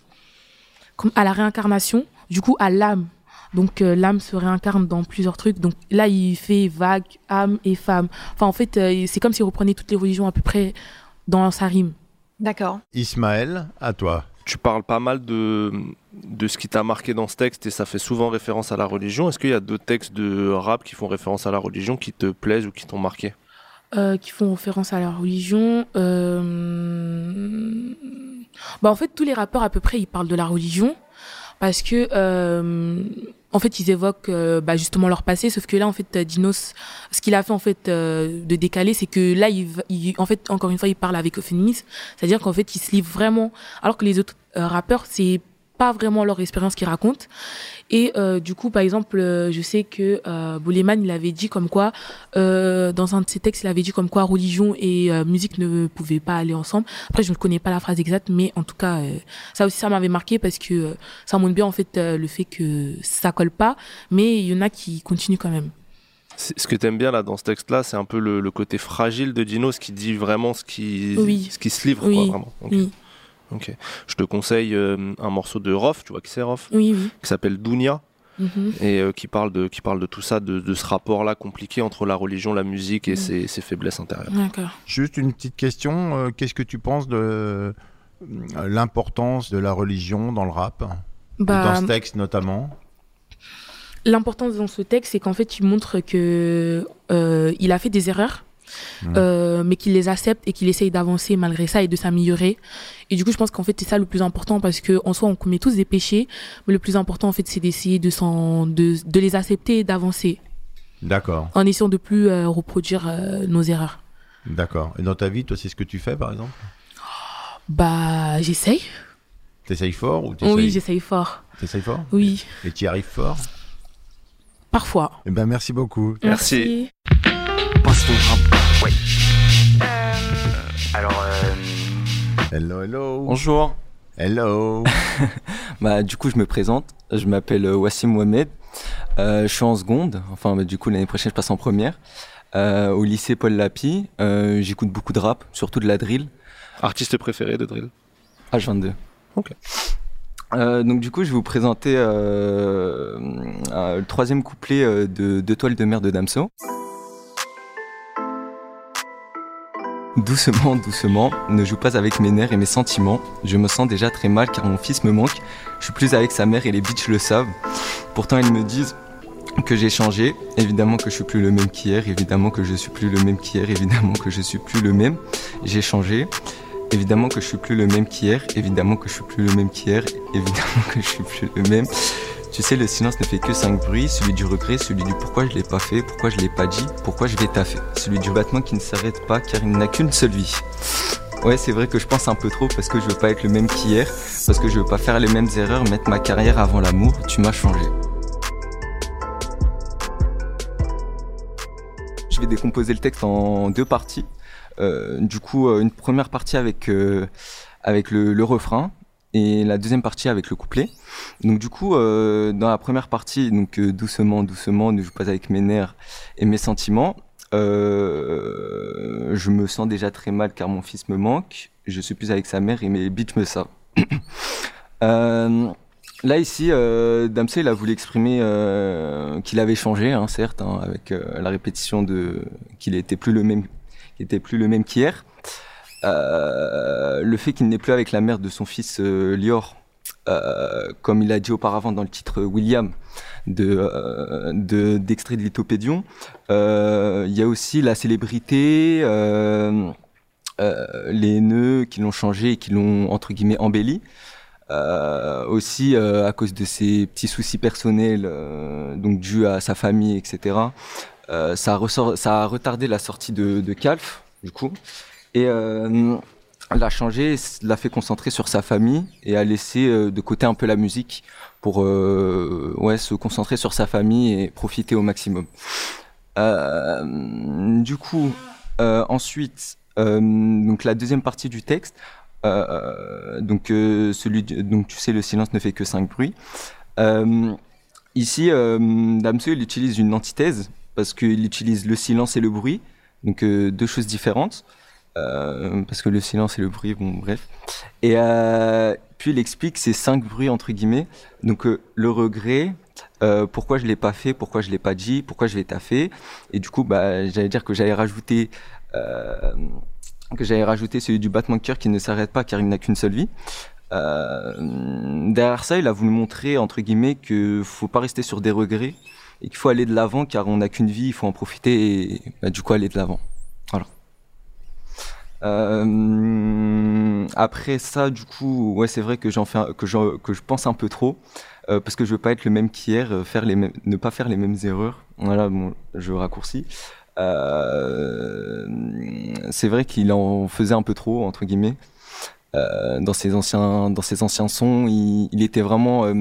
comme à la réincarnation, du coup à l'âme. Donc euh, l'âme se réincarne dans plusieurs trucs. Donc là, il fait vague, âme et femme. Enfin, en fait, euh, c'est comme s'il reprenait toutes les religions à peu près dans sa rime. D'accord. Ismaël, à toi. Tu parles pas mal de, de ce qui t'a marqué dans ce texte et ça fait souvent référence à la religion. Est-ce qu'il y a d'autres textes de rap qui font référence à la religion qui te plaisent ou qui t'ont marqué? Euh, qui font référence à la religion. Euh... Bah, en fait, tous les rappeurs, à peu près, ils parlent de la religion parce que, euh, en fait, ils évoquent euh, bah, justement leur passé. Sauf que là, en fait, euh, Dinos, ce qu'il a fait, en fait, euh, de décaler, c'est que là, il, il- en fait, encore une fois, il parle avec féminisme. C'est-à-dire qu'en fait, il se livre vraiment. Alors que les autres euh, rappeurs, c'est pas vraiment leur expérience qu'ils racontent. Et euh, du coup, par exemple, euh, je sais que euh, Boleman, il avait dit comme quoi, euh, dans un de ses textes, il avait dit comme quoi religion et musique ne pouvaient pas aller ensemble. Après, je ne connais pas la phrase exacte, mais en tout cas, ça aussi, ça m'avait marqué parce que ça montre bien en fait le fait que ça colle pas, mais il y en a qui continuent quand même. Ce que t'aimes bien là dans ce texte-là, c'est un peu le, le côté fragile de Dino, ce qui dit vraiment ce qui, Oui. ce qui se livre, Oui. quoi, vraiment. Oui, Ok. Je te conseille euh, un morceau de Rof, tu vois qui c'est Rof? Oui, oui. Qui s'appelle Dounia Mhm. et euh, qui, parle de, qui parle de tout ça, de, de ce rapport-là compliqué entre la religion, la musique et Mhm. ses, ses faiblesses intérieures. D'accord. Juste une petite question. euh, Qu'est-ce que tu penses de l'importance de la religion dans le rap? Bah, Dans ce texte notamment? L'importance dans ce texte, c'est qu'en fait, il montre que euh, il a fait des erreurs, Euh, mais qu'il les accepte et qu'il essaye d'avancer malgré ça et de s'améliorer. Et du coup, je pense qu'en fait, c'est ça le plus important parce que en soi, on commet tous des péchés, mais le plus important, en fait, c'est d'essayer de, s'en- de, de les accepter et d'avancer D'accord, en essayant de plus euh, reproduire euh, nos erreurs. d'accord. Et dans ta vie, toi, c'est ce que tu fais, par exemple? Bah, j'essaye. T'essayes fort ou Oui, j'essaye fort. t'essayes fort? Oui, Et tu y arrives fort? Parfois. Eh ben, merci beaucoup. Merci. Passe ton rap. Ouais. Alors, euh, Hello, hello. bonjour. Hello. Bah, du coup, je me présente. Je m'appelle euh, Wassim Mohamed. Euh, je suis en seconde. Enfin, bah, du coup, l'année prochaine, je passe en première. Euh, au lycée Paul Lapi. Euh, J'écoute beaucoup de rap, surtout de la drill. Artiste préféré de drill H22. Ok. Euh, donc du coup, je vais vous présenter euh, euh, le troisième couplet euh, de Deux toiles de mer de Damso. Doucement, doucement, ne joue pas avec mes nerfs et mes sentiments. Je me sens déjà très mal car mon fils me manque. Je suis plus avec sa mère et les bitches le savent. Pourtant, ils me disent que j'ai changé. Évidemment que je suis plus le même qu'hier. Évidemment que je suis plus le même qu'hier. Évidemment que je suis plus le même. J'ai changé. Évidemment que je suis plus le même qu'hier, évidemment que je suis plus le même qu'hier, évidemment que je suis plus le même. Tu sais, le silence ne fait que cinq bruits, celui du regret, celui du pourquoi je l'ai pas fait, pourquoi je l'ai pas dit, pourquoi je vais taffer, celui du battement qui ne s'arrête pas car il n'a qu'une seule vie. Ouais, c'est vrai que je pense un peu trop parce que je veux pas être le même qu'hier, parce que je veux pas faire les mêmes erreurs, mettre ma carrière avant l'amour, tu m'as changé. Je vais décomposer le texte en deux parties. Euh, du coup, euh, une première partie avec, euh, le refrain et la deuxième partie avec le couplet. Donc du coup, euh, dans la première partie, donc euh, doucement, doucement, ne joue pas avec mes nerfs et mes sentiments. euh, je me sens déjà très mal car mon fils me manque. Je suis plus avec sa mère et mes bitches me savent. Là ici, euh, Damsey a voulu exprimer qu'il avait changé, hein, certes, hein, avec la répétition de qu'il était plus le même, qu'il était plus le même qu'hier. Euh, le fait qu'il n'est plus avec la mère de son fils euh, Lior, euh, comme il a dit auparavant dans le titre William de de- d'extrait de Lithopédion. Il y a aussi la célébrité, les nœuds qui l'ont changé et qui l'ont entre guillemets embelli. Aussi à cause de ses petits soucis personnels, donc dus à sa famille, etc. Ça a retardé la sortie de, de Calf, du coup, et euh, l'a changé, l'a fait concentrer sur sa famille et a laissé euh, de côté un peu la musique pour euh, ouais, se concentrer sur sa famille et profiter au maximum. Du coup, ensuite, donc la deuxième partie du texte, donc celui, donc tu sais, le silence ne fait que cinq bruits. Ici, Damseux, il utilise une antithèse parce qu'il utilise le silence et le bruit, donc deux choses différentes. Euh, parce que le silence et le bruit, bon, bref. Et euh, puis il explique ces cinq bruits entre guillemets. Donc euh, le regret, pourquoi je l'ai pas fait, pourquoi je l'ai pas dit, pourquoi je l'ai taffé. Et du coup, bah, j'allais dire que j'allais rajouter que j'allais rajouter celui du battement de cœur qui ne s'arrête pas car il n'a qu'une seule vie. Derrière ça, il a voulu montrer entre guillemets que faut pas rester sur des regrets et qu'il faut aller de l'avant car on n'a qu'une vie, il faut en profiter et bah, du coup aller de l'avant. Euh, après ça, du coup, ouais, c'est vrai que j'en fais, que je, que je pense un peu trop, euh, parce que je veux pas être le même qu'hier, euh, faire les mêmes, ne pas faire les mêmes erreurs. Voilà, bon, je raccourcis. C'est vrai qu'il en faisait un peu trop entre guillemets. Dans ses anciens, dans ses anciens sons, il, était vraiment,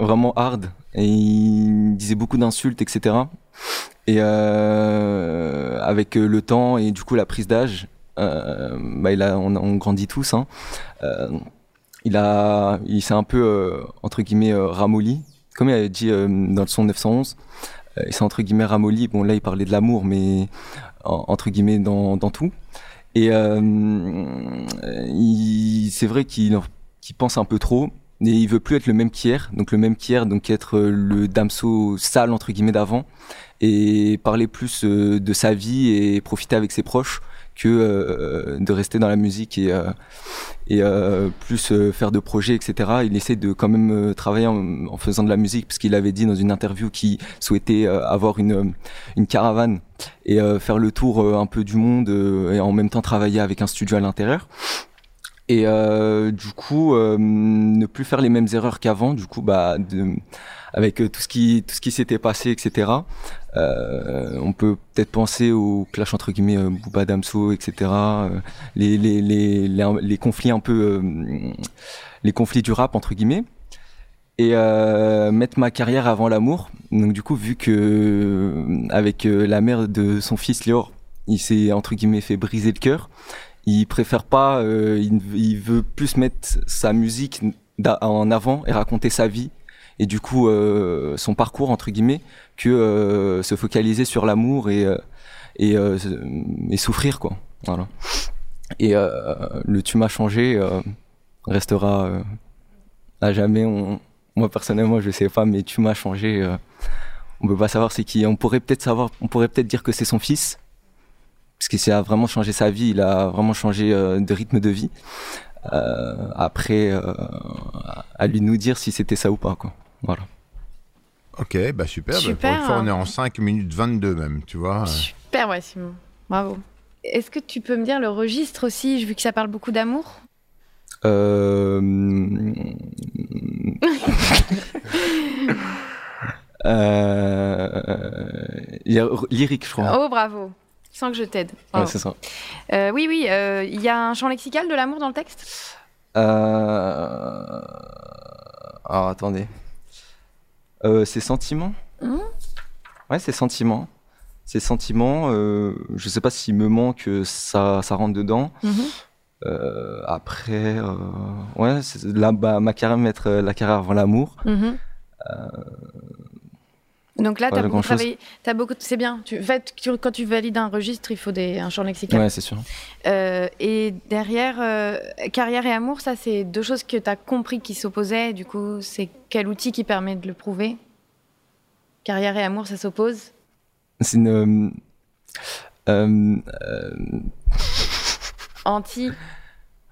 vraiment hard et il disait beaucoup d'insultes, etc. Et avec le temps et du coup la prise d'âge, bah il a, on, grandit tous. Hein. Euh, il a, il s'est un peu euh, entre guillemets euh, ramolli, comme il avait dit euh, dans le son 911. Euh, il s'est entre guillemets ramolli. Bon là il parlait de l'amour, mais en- entre guillemets dans, tout. Et euh, c'est vrai qu'il en- qu'il pense un peu trop. Et il veut plus être le même qu'hier, donc le même qu'hier, donc être euh, le damso sale entre guillemets d'avant, et parler plus euh, de sa vie et profiter avec ses proches que euh, de rester dans la musique et, euh, et euh, plus euh, faire de projets, etc. Il essaie de quand même euh, travailler en, en faisant de la musique, parce qu'il avait dit dans une interview qu'il souhaitait euh, avoir une, une caravane et faire le tour un peu du monde et en même temps travailler avec un studio à l'intérieur. Et du coup, ne plus faire les mêmes erreurs qu'avant, du coup, bah, de, avec tout ce qui tout ce qui s'était passé, etc. Euh, on peut peut-être penser au clash entre guillemets euh, Booba Damso, etc. euh, les, conflits un peu euh, les conflits du rap entre guillemets et mettre ma carrière avant l'amour. Donc du coup, vu que avec la mère de son fils Lior, il s'est entre guillemets fait briser le cœur. Il préfère pas, il, veut plus mettre sa musique en avant et raconter sa vie et du coup euh, son parcours entre guillemets que euh, se focaliser sur l'amour et euh, et, et souffrir quoi. Voilà. Et le tu m'as changé restera à jamais. Moi personnellement je sais pas, mais tu m'as changé. on peut pas savoir c'est qui. On pourrait peut-être savoir, on pourrait peut-être dire que c'est son fils, parce qu'il a vraiment changé sa vie. Il a vraiment changé de rythme de vie. Euh, après, euh, à lui nous dire si c'était ça ou pas quoi. Voilà. Ok, bah super. bah, Super, pour une fois, hein. on est en 5 minutes 22 même, tu vois. Super, ouais, Simon. Bravo. Est-ce que tu peux me dire le registre aussi, vu que ça parle beaucoup d'amour? Euh... euh... lyrique, je crois. Oh, bravo. Sans que je t'aide. Ouais, Bravo. c'est ça. Euh, oui, oui, euh, il y a un champ lexical de l'amour dans le texte? Euh... Alors attendez. Euh, c'est sentiments Hmm Ouais, c'est sentiments. C'est sentiments. Euh, je sais pas s'il me manque, euh, ça, ça rentre dedans. Mhm. Euh, après, euh, ouais, là, bah, ma carrière, mettre la carrière avant l'amour. Mhm. Donc là, tu as beaucoup travaillé. Beaucoup. C'est bien. Tu, en fait, tu- quand tu valides un registre, il faut des, un champ lexical. Ouais, c'est sûr. Euh, et derrière, euh, carrière et amour, ça, c'est deux choses que tu as compris qui s'opposaient. Du coup, c'est quel outil qui permet de le prouver? Carrière et amour, ça s'oppose? C'est une. euh, Anti.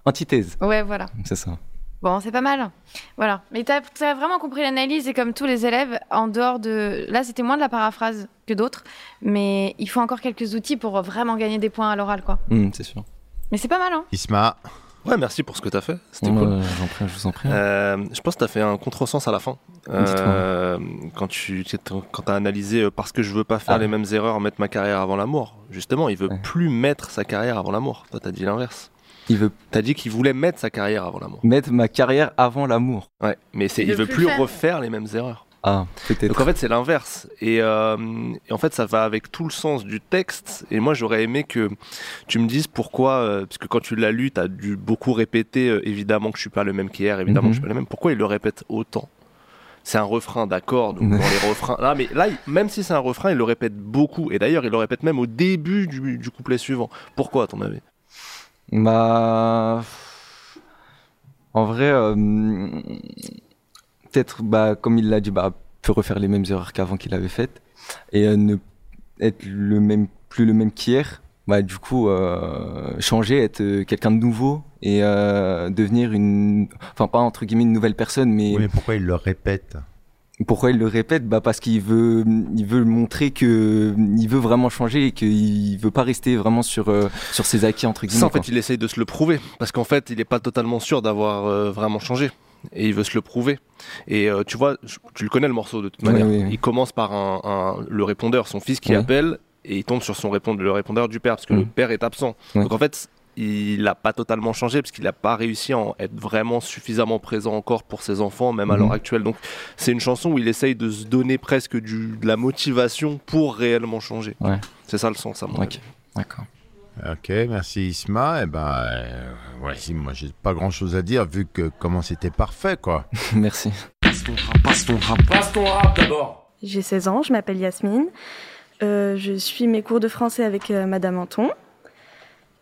antithèse, Ouais, voilà. c'est ça. Bon, c'est pas mal. Voilà. Mais tu as, vraiment compris l'analyse et comme tous les élèves, en dehors de... Là, c'était moins de la paraphrase que d'autres, mais il faut encore quelques outils pour vraiment gagner des points à l'oral, quoi. Hum, c'est sûr. Mais c'est pas mal, hein Isma, Ouais, merci pour ce que tu as fait. C'était Ouais, cool. prie, je vous en prie. Euh, je pense que tu as fait un contresens à la fin. Euh, quand tu quand as analysé euh, parce que je veux pas faire Ah. les mêmes erreurs, mettre ma carrière avant l'amour. Justement, il veut plus mettre sa carrière avant l'amour. Toi, tu as dit l'inverse. Il veut. Tu as dit qu'il voulait mettre sa carrière avant l'amour. Mettre ma carrière avant l'amour. Ouais, mais c'est, Il il, veut plus plus faire. refaire les mêmes erreurs. Ah, peut-être. Donc en fait, c'est l'inverse. Et, euh, et en fait, ça va avec tout le sens du texte. Et moi, j'aurais aimé que tu me dises pourquoi, euh, parce que quand tu l'as lu, tu as dû beaucoup répéter, euh, évidemment que je suis pas le même qu'hier, évidemment Mhm. que je suis pas le même. Pourquoi il le répète autant? C'est un refrain, d'accord. Donc dans les refrains, là, mais là, même si c'est un refrain, il le répète beaucoup. Et d'ailleurs, il le répète même au début du, du couplet suivant. Pourquoi, à ton avis? Bah. En vrai, euh, peut-être, bah, comme il l'a dit, bah, peut refaire les mêmes erreurs qu'avant qu'il avait faites et euh, ne être le même, plus le même qu'hier. Bah, du coup, euh, changer, être euh, quelqu'un de nouveau et devenir une, enfin pas entre guillemets une nouvelle personne, mais. Oui, mais pourquoi il le répète? Pourquoi il le répète? Bah parce qu'il veut, il veut montrer que il veut vraiment changer et qu'il veut pas rester vraiment sur euh, sur ses acquis entre guillemets. Ça, en quoi. fait, il essaye de se le prouver. Parce qu'en fait, il n'est pas totalement sûr d'avoir euh, vraiment changé. Et il veut se le prouver. Et euh, tu vois, tu le connais le morceau de toute manière. oui, oui. Il commence par un, un- le répondeur, son fils qui appelle, et il tombe sur son répondeur, le répondeur du père, parce que Mm. le père est absent. Donc en fait, il n'a pas totalement changé, parce qu'il n'a pas réussi à en être vraiment suffisamment présent encore pour ses enfants, même à Mhm. l'heure actuelle. Donc c'est une chanson où il essaye de se donner presque du, de la motivation pour réellement changer. Ouais. C'est ça le sens, à mon Ok. avis. D'accord. Ok, merci Isma. Et ben, euh, si, moi j'ai pas grand chose à dire vu que comment c'était parfait quoi. Merci. Passe ton rap, passe ton rap, passe ton rap d'abord. J'ai 16 ans, je m'appelle Yasmine. Euh, je suis mes cours de français avec euh, Madame Anton.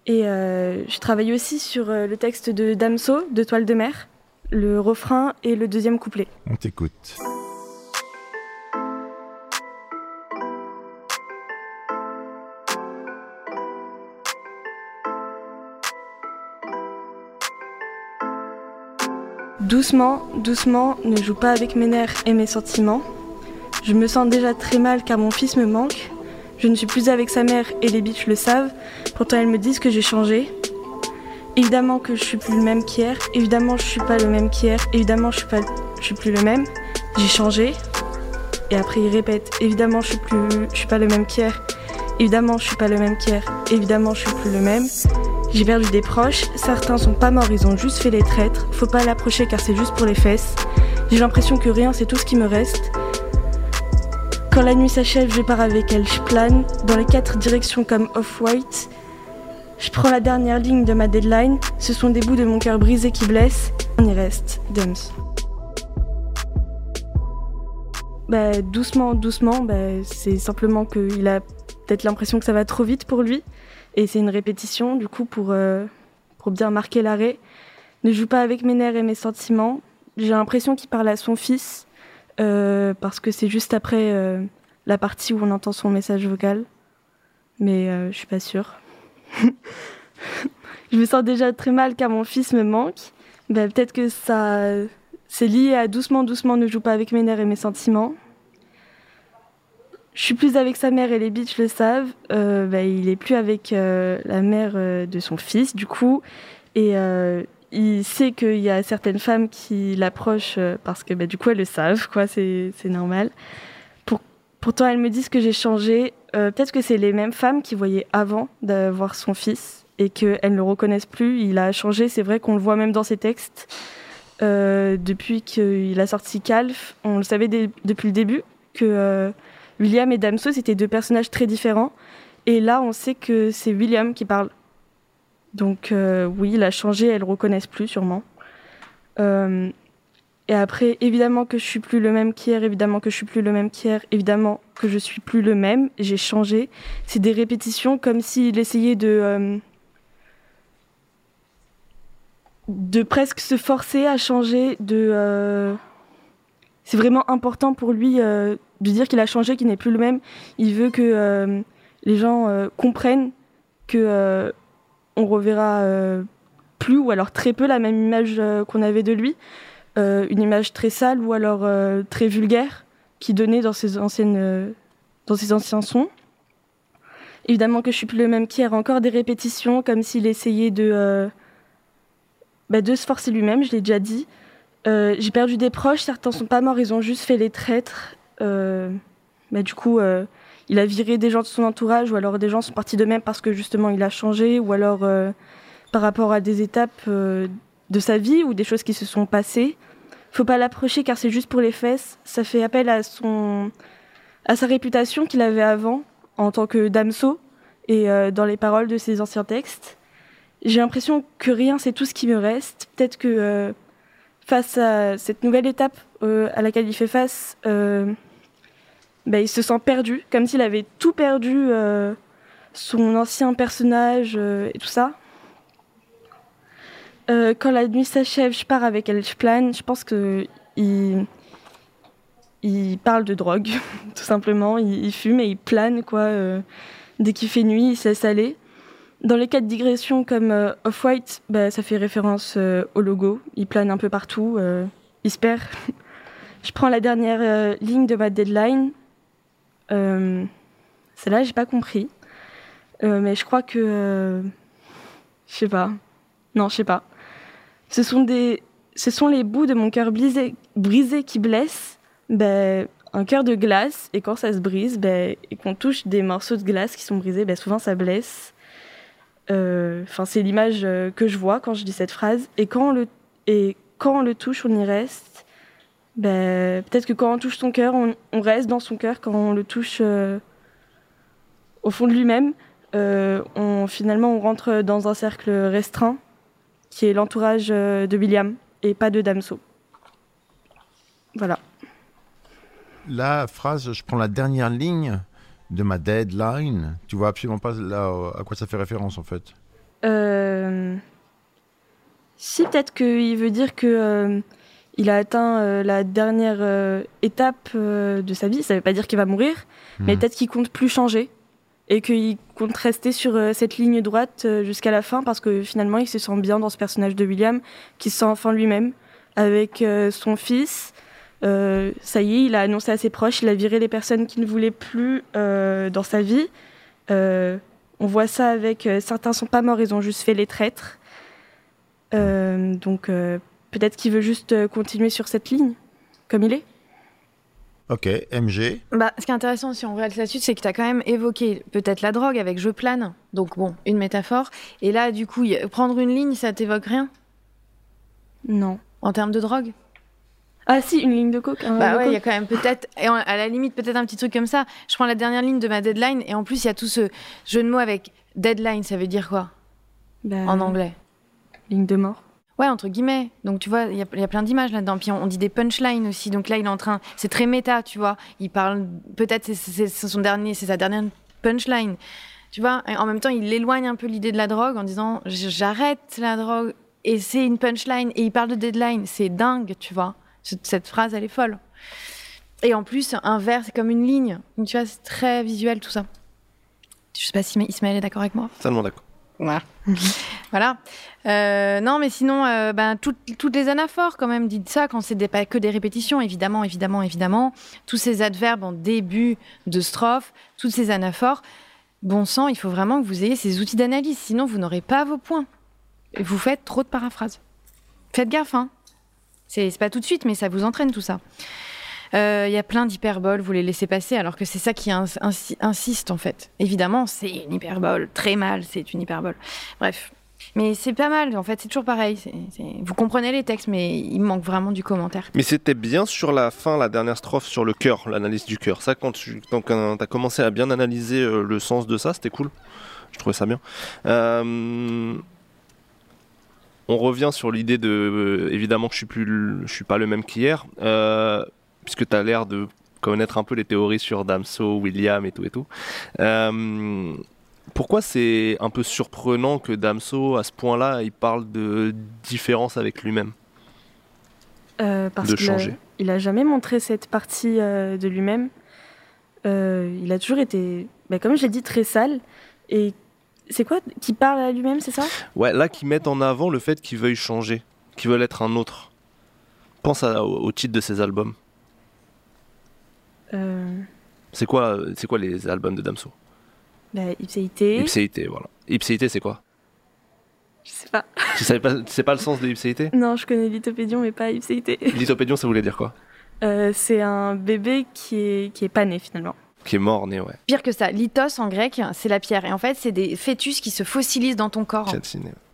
Et euh, je travaille aussi sur euh, le texte de Damso, de Toile de mer, le refrain et le deuxième couplet. On t'écoute. Doucement, doucement, ne joue pas avec mes nerfs et mes sentiments. Je me sens déjà très mal car mon fils me manque. Je ne suis plus avec sa mère et les bitches le savent. Pourtant elles me disent que j'ai changé. Évidemment que je suis plus le même qu'hier. Évidemment je suis pas le même qu'hier. Évidemment je suis pas, je suis plus le même. J'ai changé. Et après il répète. Évidemment je suis plus, suis pas le même qu'hier. Évidemment je suis pas le même qu'hier. Évidemment je suis plus le même. J'ai perdu des proches, certains sont pas morts, ils ont juste fait les traîtres. Faut pas l'approcher car c'est juste pour les fesses. J'ai l'impression que rien c'est tout ce qui me reste. Quand la nuit s'achève, je pars avec elle, je plane dans les quatre directions comme off-white. Je prends la dernière ligne de ma deadline, ce sont des bouts de mon cœur brisé qui blessent. On y reste, Dums. Bah, doucement, doucement, bah, c'est simplement qu'il a peut-être l'impression que ça va trop vite pour lui. Et c'est une répétition, du coup, pour, euh, pour bien marquer l'arrêt. Ne joue pas avec mes nerfs et mes sentiments. J'ai l'impression qu'il parle à son fils, euh, parce que c'est juste après euh, la partie où on entend son message vocal. Mais euh, je suis pas sûre. je me sens déjà très mal car mon fils me manque. Ben, Peut-être que ça, c'est lié à doucement, doucement, ne joue pas avec mes nerfs et mes sentiments. Je suis plus avec sa mère et les bitches le savent. Euh, bah, il est plus avec la mère de son fils, du coup. Et il sait qu'il y a certaines femmes qui l'approchent euh, parce que bah, du coup elles le savent, quoi, c'est normal. Pour- pourtant elles me disent que j'ai changé. Euh, Peut-être que c'est les mêmes femmes qui voyaient avant d'avoir son fils et qu'elles ne le reconnaissent plus. Il a changé, c'est vrai qu'on le voit même dans ses textes. Euh, depuis qu'il a sorti Calf, on le savait depuis le début que William et Damso c'était deux personnages très différents. Et là, on sait que c'est William qui parle. Donc euh, oui, il a changé, elles le reconnaissent plus sûrement. Euh, Et après, évidemment que je suis plus le même qu'hier, évidemment que je suis plus le même qu'hier, évidemment que je suis plus le même, j'ai changé. C'est des répétitions comme s'il essayait de. euh, de presque se forcer à changer, de. c'est vraiment important pour lui de dire qu'il a changé, qu'il n'est plus le même. Il veut que les gens comprennent que on reverra euh, plus ou alors très peu la même image euh, qu'on avait de lui, Euh, une image très sale ou alors très vulgaire qu'il donnait dans ses dans ses anciens sons. Évidemment que je suis plus le même qu'hier, encore des répétitions comme s'il essayait de bah, de se forcer lui-même, je l'ai déjà dit. J'ai perdu des proches, certains sont pas morts, ils ont juste fait les traîtres. Bah, du coup, il a viré des gens de son entourage, ou alors des gens sont partis d'eux-mêmes parce que justement il a changé, ou alors euh, par rapport à des étapes euh, de sa vie ou des choses qui se sont passées. Faut pas l'approcher car c'est juste pour les fesses. Ça fait appel à son, à sa réputation qu'il avait avant en tant que damso et euh, dans les paroles de ses anciens textes. J'ai l'impression que rien, c'est tout ce qui me reste. Peut-être que face à cette nouvelle étape à laquelle il fait face, bah, il se sent perdu, comme s'il avait tout perdu, euh, son ancien personnage euh, et tout ça. Euh, quand la nuit s'achève, je pars avec elle, je plane. Je pense que il, parle de drogue, tout simplement. Il, fume et il plane, quoi. dès qu'il fait nuit, il se laisse aller. Dans les cas de digression comme Off-White, bah, ça fait référence au logo. Il plane un peu partout, il se perd. je prends la dernière ligne de ma deadline. Euh, Celle-là, j'ai pas compris. Euh, mais je crois que. euh, je sais pas. Non, je sais pas. Ce sont, des, ce sont les bouts de mon cœur brisé, brisé qui blessent. Ben, un cœur de glace, et quand ça se brise, ben, et qu'on touche des morceaux de glace qui sont brisés, ben, souvent ça blesse. Enfin, c'est l'image que je vois quand je dis cette phrase. Et quand on le, et quand on le touche, on y reste. Ben, Peut-être que quand on touche son cœur, on, on reste dans son cœur. Quand on le touche euh, au fond de lui-même, euh, on, finalement, on rentre dans un cercle restreint qui est l'entourage euh, de William et pas de Damso. Voilà. La phrase, je prends la dernière ligne de ma deadline. Tu vois absolument pas là, à quoi ça fait référence en fait. Euh, Si, peut-être qu'il veut dire que il a atteint euh, la dernière euh, étape euh, de sa vie. Ça veut pas dire qu'il va mourir, mais Mhm. peut-être qu'il compte plus changer et qu'il compte rester sur cette ligne droite jusqu'à la fin parce que finalement il se sent bien dans ce personnage de William, qui se sent enfin lui-même avec son fils. Ça y est, il a annoncé à ses proches, il a viré les personnes qu'il ne voulait plus dans sa vie. On voit ça avec certains sont pas morts, ils ont juste fait les traîtres. Donc peut-être qu'il veut juste euh, continuer sur cette ligne, comme il est. Ok, MG. Bah, ce qui est intéressant, si on regarde là-dessus, c'est que tu as quand même évoqué peut-être la drogue avec je plane. Donc, bon, une métaphore. Et là, du coup, y- prendre une ligne, ça t'évoque rien? Non. En termes de drogue? Ah si, une ligne de coke. un Bah de ouais, il y a quand même peut-être, et en- à la limite, peut-être un petit truc comme ça. Je prends la dernière ligne de ma deadline, et en plus, il y a tout ce jeu de mots avec deadline, ça veut dire quoi? Bah, En anglais Ligne de mort. Ouais, entre guillemets. Donc, tu vois, il y, a- plein d'images là-dedans. Puis, on, dit des punchlines aussi. Donc là, il est en train. C'est très méta, tu vois. Il parle. Peut-être c'est- son dernier, c'est sa dernière punchline. Tu vois. En même temps, il éloigne un peu l'idée de la drogue en disant j'arrête la drogue. Et c'est une punchline. Et il parle de deadline. C'est dingue, tu vois. Cette, phrase, elle est folle. Et en plus, un vers, c'est comme une ligne. Donc, tu vois, c'est très visuel tout ça. Je sais pas si Ismaël est d'accord avec moi. Totalement d'accord. Voilà. Euh, non, mais sinon, euh, ben, toutes, les anaphores, quand même, dites ça quand c'est pas que des répétitions, évidemment, évidemment, évidemment. Tous ces adverbes en début de strophe, toutes ces anaphores. Bon sang, il faut vraiment que vous ayez ces outils d'analyse, sinon vous n'aurez pas vos points. Vous faites trop de paraphrases. Faites gaffe, hein. C'est pas tout de suite, mais ça vous entraîne tout ça. Euh, Il y a plein d'hyperboles, vous les laissez passer, alors que c'est ça qui ins- insi- insiste en fait. Évidemment, c'est une hyperbole, très mal, c'est une hyperbole. Bref. Mais c'est pas mal, en fait, c'est toujours pareil. Vous comprenez les textes, mais il manque vraiment du commentaire. Mais c'était bien sur la fin, la dernière strophe, sur le cœur, l'analyse du cœur. Ça, quand tu as commencé à bien analyser euh, le sens de ça, c'était cool. Je trouvais ça bien. Euh, on revient sur l'idée de euh, évidemment que je suis plus suis pas le même qu'hier euh, puisque tu as l'air de connaître un peu les théories sur Damso, William et tout et tout. Euh, pourquoi c'est un peu surprenant que Damso à ce point-là il parle de différence avec lui-même Euh, parce De qu'il a- changer. il a jamais montré cette partie euh, de lui-même. Il a toujours été, bah, comme je l'ai dit, très sale. Et c'est quoi Qui parle à lui-même, c'est ça? Ouais, là qui mettent en avant le fait qu'il veuille changer, qu'il veuille être un autre. Pense à- au, au titre de ses albums. Euh, C'est quoi, c'est quoi les albums de Damso? Bah, Ipséité. Ipséité, voilà. Ipséité, c'est quoi? Je sais pas. Tu savais pas, tu sais pas le sens de Ipséité Non, je connais Lithopédion, mais pas Ipséité. Lithopédion, ça voulait dire quoi? Euh, c'est un bébé qui est, qui est pas né finalement. Qui est mort, né, ouais. Pire que ça, lithos en grec, c'est la pierre. Et en fait, c'est des fœtus qui se fossilisent dans ton corps.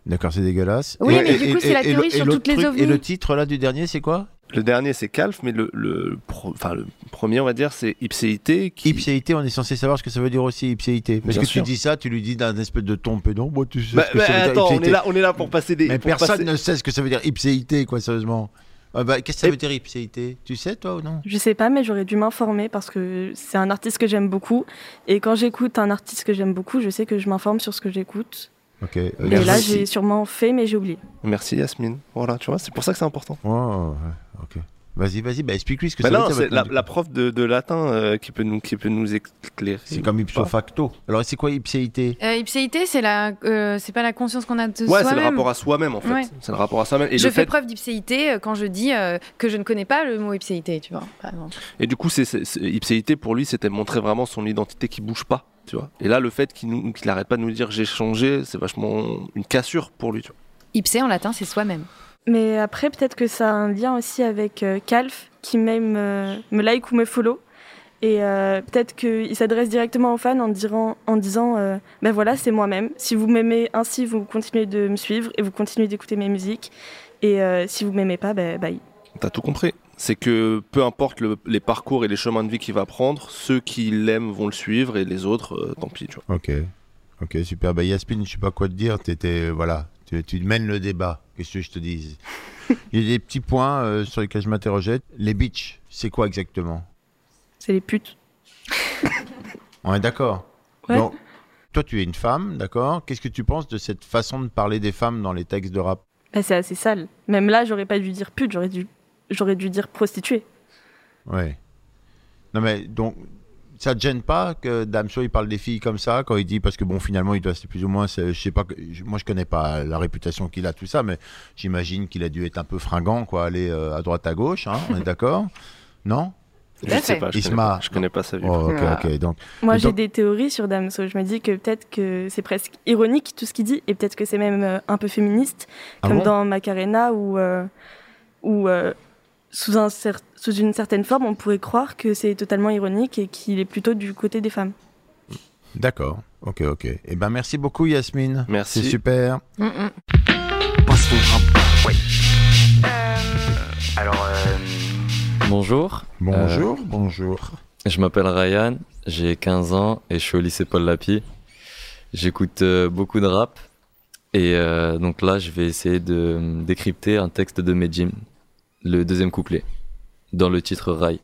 D'accord, c'est dégueulasse. Oui, mais du coup, c'est la théorie et sur toutes les truc- ovnis. Et le titre là du dernier, c'est quoi? Le dernier, c'est Calf, mais le, le, pro- le premier, on va dire, c'est Ipséité. Qui... Ipséité, on est censé savoir ce que ça veut dire aussi, ipséité. Parce Bien que sûr. tu dis ça, tu lui dis d'un espèce de ton pédant. Moi, tu sais Bah, ce que bah, ça veut dire attends, on est, là, on est là pour passer des. Mais personne passer- ne sait ce que ça veut dire ipséité, quoi, sérieusement. Ah bah, Qu'est-ce que ça veut dire ipséité? Tu sais, toi ou non? Je sais pas, mais j'aurais dû m'informer parce que c'est un artiste que j'aime beaucoup. Et quand j'écoute un artiste que j'aime beaucoup, je sais que je m'informe sur ce que j'écoute. Ok. Et là, j'ai sûrement fait, mais j'ai oublié. Merci Yasmine. Voilà, tu vois, c'est pour ça que c'est important. Oh, ouais, ok. Vas-y, vas-y, bah, explique-lui ce que Bah ça non, veut dire. c'est la, la prof de, de latin euh, qui, peut nous, qui peut nous éclairer. C'est comme ipso facto. Alors, c'est quoi ipséité? Euh, ipséité, c'est la, euh, c'est pas la conscience qu'on a de Ouais, soi-même. c'est le rapport à soi-même en fait. Ouais. C'est le rapport à soi-même. Et, je fais fait- preuve d'ipséité euh, quand je dis euh, que je ne connais pas le mot ipséité, tu vois, par exemple. et du coup, c'est, c'est- c'est- ipséité pour lui, c'était montrer vraiment son identité qui bouge pas. Tu vois. Et là, le fait qu'il nous- qu'il arrête pas de nous dire j'ai changé, c'est vachement une cassure pour lui. Tu vois. Ipsé en latin, c'est soi-même. Mais après, peut-être que ça a un lien aussi avec euh, Calf, qui même me, me like ou me follow. Et euh, peut-être qu'il s'adresse directement aux fans en, dirant- en disant euh, Ben voilà, c'est moi-même. Si vous m'aimez ainsi, vous continuez de me suivre et vous continuez d'écouter mes musiques. Et euh, si vous m'aimez pas, ben bye. T'as tout compris. C'est que peu importe le- les parcours et les chemins de vie qu'il va prendre, ceux qui l'aiment vont le suivre et les autres, euh, tant pis. Tu vois. Ok. Ok, super. Bah, Yasmine, je sais pas quoi te dire. T'étais, voilà, tu, tu mènes le débat. Qu'est-ce que je te dise Il y a des petits points euh, sur lesquels je m'interrogeais. Les bitches, c'est quoi exactement C'est les putes. On est d'accord Ouais. Donc, toi, tu es une femme, d'accord Qu'est-ce que tu penses de cette façon de parler des femmes dans les textes de rap Ben, c'est assez sale. Même là, j'aurais pas dû dire pute, j'aurais dû, j'aurais dû dire prostituée. Ouais. Non, mais donc, ça te gêne pas que Damso il parle des filles comme ça quand il dit parce que bon finalement il doit c'est plus ou moins je sais pas moi je connais pas la réputation qu'il a tout ça mais j'imagine qu'il a dû être un peu fringant quoi aller euh, à droite à gauche hein, on est d'accord? Non? Je sais pas, je connais Isma pas, je connais pas sa vie. Oh, donc Moi, j'ai donc- des théories sur Damso. Je me dis que peut-être que c'est presque ironique tout ce qu'il dit, et peut-être que c'est même euh, un peu féministe, Ah comme bon? dans Macarena, où, euh, où euh, sous, un cer- sous une certaine forme, on pourrait croire que c'est totalement ironique et qu'il est plutôt du côté des femmes. d'accord ok ok et ben merci beaucoup Yasmine Merci. c'est super Passe ton rap. Ouais. Alors, euh, bonjour. bonjour Euh, bonjour Je m'appelle Ryan, j'ai 15 ans et je suis au lycée Paul Lapi. J'écoute euh, beaucoup de rap et euh, donc là, je vais essayer de euh, décrypter un texte de Medjim, le deuxième couplet, dans le titre Rail.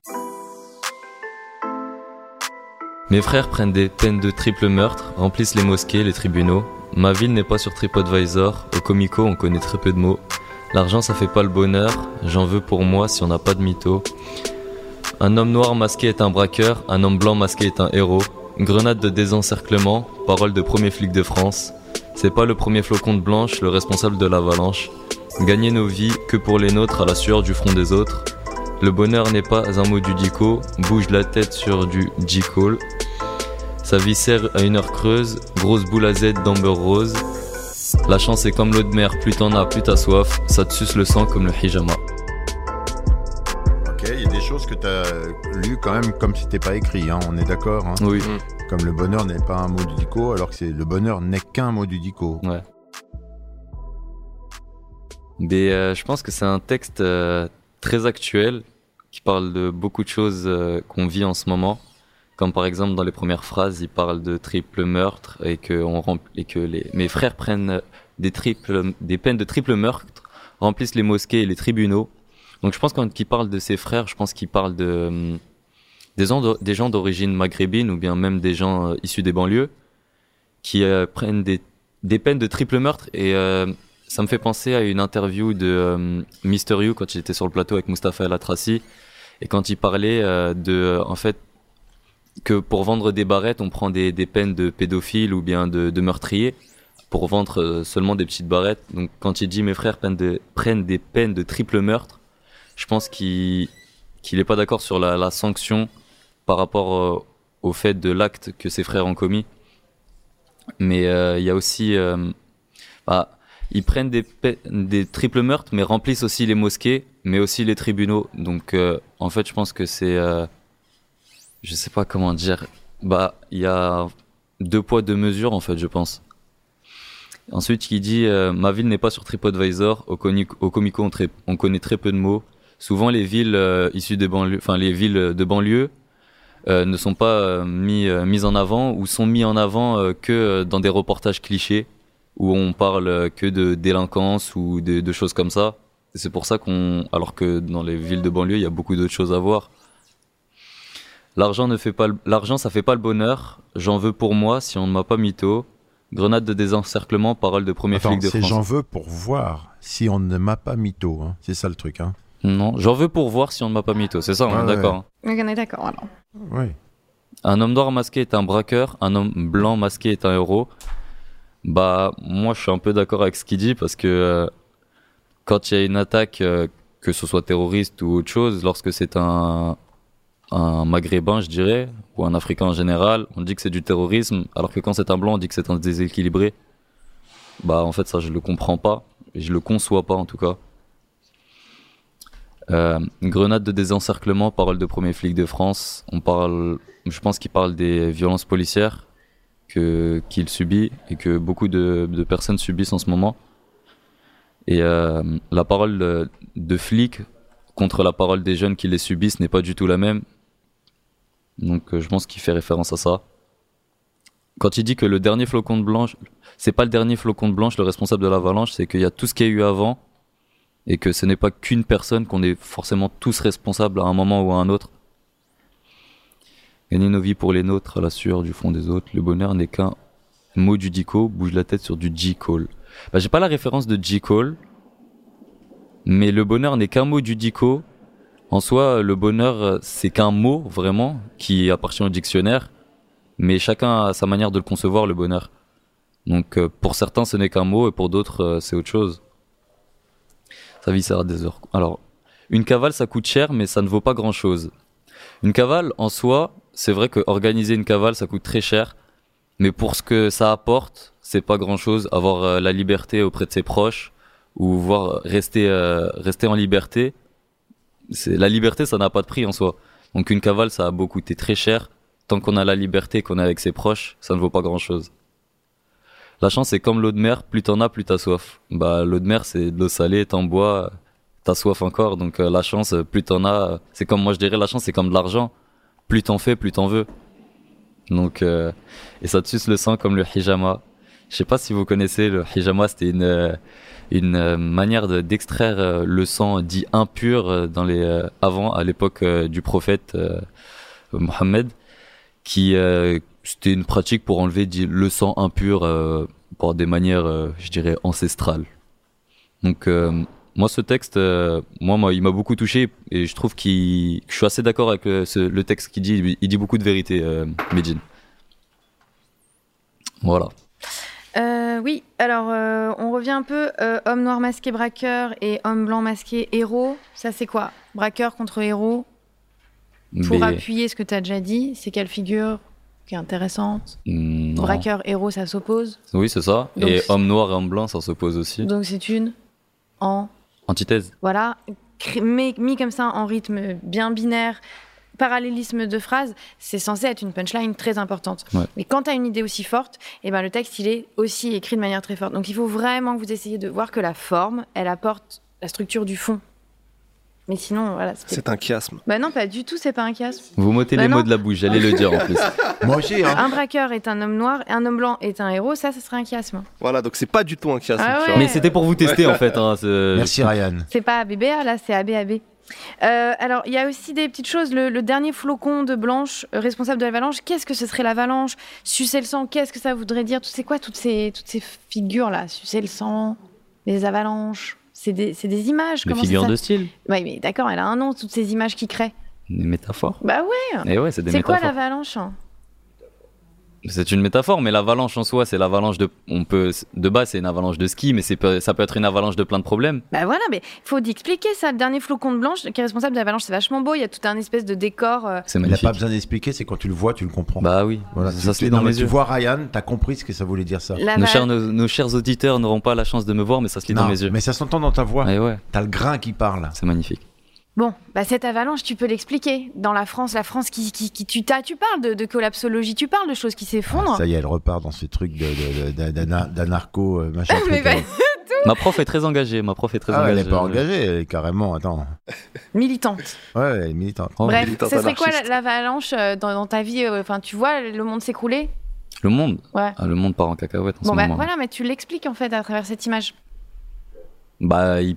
Mes frères prennent des peines de triple meurtre, remplissent les mosquées, les tribunaux. Ma ville n'est pas sur TripAdvisor, au Comico on connaît très peu de mots. L'argent ça fait pas le bonheur, j'en veux pour moi si on n'a pas de mytho. Un homme noir masqué est un braqueur, un homme blanc masqué est un héros. Grenade de désencerclement, parole de premier flic de France. C'est pas le premier flocon de blanche, le responsable de l'avalanche. Gagner nos vies que pour les nôtres à la sueur du front des autres. Le bonheur n'est pas un mot du dico, bouge la tête sur du J-Call. Sa vie sert à une heure creuse, grosse boule à Z d'amber rose. La chance est comme l'eau de mer, plus t'en as, plus t'as soif, ça te suce le sang comme le hijama. ok il y a des choses que tu as lues quand même comme si c'était pas écrit hein, on est d'accord hein Oui. comme le bonheur n'est pas un mot du dico alors que c'est le bonheur n'est qu'un mot du dico Ouais. Euh, je pense que c'est un texte euh, très actuel qui parle de beaucoup de choses euh, qu'on vit en ce moment. Comme par exemple dans les premières phrases, il parle de triple meurtre et que, mes frères prennent des, peines de triple meurtre remplissent les mosquées et les tribunaux. Donc je pense quand il parle de ses frères, je pense qu'il parle hum, des gens d'origine maghrébine ou bien même des gens issus des banlieues qui prennent des, des peines de triple meurtre et ça me fait penser à une interview de euh, Mister You quand j'étais sur le plateau avec Mustapha El Atrassi et quand il parlait euh, de euh, en fait que pour vendre des barrettes on prend des, peines de pédophiles ou bien de, meurtriers pour vendre euh, seulement des petites barrettes. Donc quand il dit mes frères prennent, de- prennent des peines de triple meurtre je pense qu'il qu'il est pas d'accord sur la, la sanction par rapport au fait de l'acte que ses frères ont commis. Mais il y a aussi bah, ils prennent des, triples meurtres mais remplissent aussi les mosquées mais aussi les tribunaux. Donc euh, en fait je pense que c'est euh, je sais pas comment dire. Bah il y a deux poids deux mesures en fait je pense. Ensuite il dit euh, ma ville n'est pas sur TripAdvisor. Au, au Comico on, connaît très peu de mots. Souvent les villes euh, issues des banlieues enfin les villes de banlieue ne sont pas euh, mis, euh, mises en avant ou sont mis en avant que dans des reportages clichés où on parle que de délinquance ou de, de choses comme ça. Et C'est pour ça qu'on, alors que dans les villes de banlieue, il y a beaucoup d'autres choses à voir. L'argent ne fait pas, le- l'argent ça fait pas le bonheur. J'en veux pour moi si on ne m'a pas mytho. Grenade de désencerclement, parole de premier Attends, flic de c'est France. j'en veux pour voir si on ne m'a pas mytho. hein. C'est ça le truc. Hein. Non, j'en veux pour voir si on ne m'a pas mytho. C'est ça, on est ouais. d'accord. hein. On est d'accord alors. Oui. Un homme noir masqué est un braqueur, un homme blanc masqué est un héros. Bah, moi, je suis un peu d'accord avec ce qu'il dit parce que euh, quand il y a une attaque, euh, que ce soit terroriste ou autre chose, lorsque c'est un, un maghrébin, je dirais, ou un africain en général, on dit que c'est du terrorisme, alors que quand c'est un blanc, on dit que c'est un déséquilibré. Bah, en fait, ça, je le comprends pas, et je le conçois pas en tout cas. Euh, grenade de désencerclement, parole de premier flic de France. On parle, je pense qu'il parle des violences policières que qu'il subit et que beaucoup de, personnes subissent en ce moment. Et euh, la parole de, de flic contre la parole des jeunes qui les subissent n'est pas du tout la même. Donc euh, je pense qu'il fait référence à ça. Quand il dit que le dernier flocon de blanche, c'est pas le dernier flocon de blanche le responsable de l'avalanche, c'est qu'il y a tout ce qu'il y a eu avant et que ce n'est pas qu'une personne, qu'on est forcément tous responsables à un moment ou à un autre. Gagner nos vies pour les nôtres à la sueur du fond des autres. Le bonheur n'est qu'un mot du Dico. Bouge la tête sur du J-Call. Bah, j'ai pas la référence de J-Call. Mais le bonheur n'est qu'un mot du Dico. En soi, le bonheur, c'est qu'un mot, vraiment, qui appartient au dictionnaire. Mais chacun a sa manière de le concevoir, le bonheur. Donc, euh, pour certains, ce n'est qu'un mot, et pour d'autres, euh, c'est autre chose. Sa vie sert à des heures. Alors, une cavale, ça coûte cher, mais ça ne vaut pas grand chose. Une cavale, en soi, c'est vrai que organiser une cavale, ça coûte très cher. Mais pour ce que ça apporte, c'est pas grand chose. Avoir euh, la liberté auprès de ses proches, ou voir rester, euh, rester en liberté. C'est, la liberté, ça n'a pas de prix en soi. Donc une cavale, ça a beau coûter très cher. Tant qu'on a la liberté, qu'on est avec ses proches, ça ne vaut pas grand chose. La chance, c'est comme l'eau de mer, plus t'en as, plus t'as soif. Bah, l'eau de mer, c'est de l'eau salée, t'en bois, t'as soif encore. Donc euh, la chance, euh, plus t'en as, euh, c'est comme moi je dirais, la chance, c'est comme de l'argent. Plus t'en fais, plus t'en veux. Donc, euh, et ça te suce le sang comme le hijama. Je sais pas si vous connaissez le hijama, c'était une une euh, manière de- d'extraire euh, le sang dit impur euh, dans les avant à l'époque du prophète euh, Mohammed qui euh, c'était une pratique pour enlever le sang impur par des manières je dirais ancestrales. Donc moi ce texte euh, moi, moi il m'a beaucoup touché et je trouve qu'il que je suis assez d'accord avec le, ce- le texte qu'il dit il dit beaucoup de vérité euh, Medjin. Voilà. Euh, oui, alors euh, on revient un peu. euh, homme noir masqué braqueur et homme blanc masqué héros. Ça, c'est quoi? Braqueur contre héros? Pour Mais- appuyer ce que tu as déjà dit, c'est quelle figure qui est intéressante? Non. Braqueur, héros, ça s'oppose? Oui, c'est ça. Donc, et homme noir et homme blanc, ça s'oppose aussi. Donc c'est une en. Antithèse. Voilà, mais mis comme ça en rythme bien binaire, parallélisme de phrases, c'est censé être une punchline très importante. Ouais. Mais quand tu as une idée aussi forte, eh ben, le texte, il est aussi écrit de manière très forte. Donc il faut vraiment que vous essayiez de voir que la forme, elle apporte la structure du fond. Mais sinon, voilà. C'est un chiasme. Bah non, pas du tout, c'est pas un chiasme. Vous m'ôtez Bah les non. mots de la bouche, j'allais le dire en plus. Moi aussi, hein. Un braqueur est un homme noir et un homme blanc est un héros, ça, ça serait un chiasme. Voilà, donc c'est pas du tout un chiasme. Ah ouais. Mais c'était pour vous tester en fait. hein, c'est- Merci Ryan. C'est pas ABBA, là, c'est ABAB. Euh, alors, il y a aussi des petites choses. Le, le dernier flocon de Blanche, euh, responsable de l'avalanche, qu'est-ce que ce serait l'avalanche? Sucer le sang, qu'est-ce que ça voudrait dire? Tu sais quoi, toutes ces, toutes ces figures-là? Sucer le sang, les avalanches, c'est des, images. Des comment ça figures de style, Oui, mais d'accord, elle a un nom, toutes ces images qui créent. des métaphores. Bah ouais Et ouais, c'est des C'est quoi métaphores. l'avalanche hein? C'est une métaphore, mais l'avalanche en soi, c'est l'avalanche de. On peut de base, c'est une avalanche de ski, mais ça peut être une avalanche de plein de problèmes. Bah voilà, mais il faut d'expliquer ça. Le dernier flocon de Blanche, qui est responsable de l'avalanche, c'est vachement beau. Il y a tout un espèce de décor. euh, C'est Il n'a magnifique. pas besoin d'expliquer, c'est quand tu le vois, tu le comprends. Bah oui, Voilà, ça tu, se lit non, dans mes tu yeux. vois Ryan, t'as compris ce que ça voulait dire ça. la Nos va- chers, nos, nos chers auditeurs n'auront pas la chance de me voir, mais ça se lit Non, dans mes yeux. mais ça s'entend dans ta voix. Et ouais, T'as le grain qui parle. c'est magnifique. Bon, bah cette avalanche, tu peux l'expliquer. Dans la France, la France qui, qui, qui tu, t'as- tu parles de, de collapsologie, tu parles de choses qui s'effondrent. Ah, Ça y est, elle repart dans ce truc de, de, de- d'anarcho, machin. Mais. Ma prof est très engagée. Ma prof est très Ah, ouais, elle engagée. est pas engagée, elle est carrément. Attends. Militante. Ouais, elle est militante. Oh, Bref, militante ce serait quoi l'avalanche euh, dans, dans ta vie euh, Enfin, tu vois le monde s'écrouler Le monde? Ouais. Ah, le monde part en cacahuète en Bon, ce bah moment. voilà, mais tu l'expliques en fait à travers cette image. Bah, il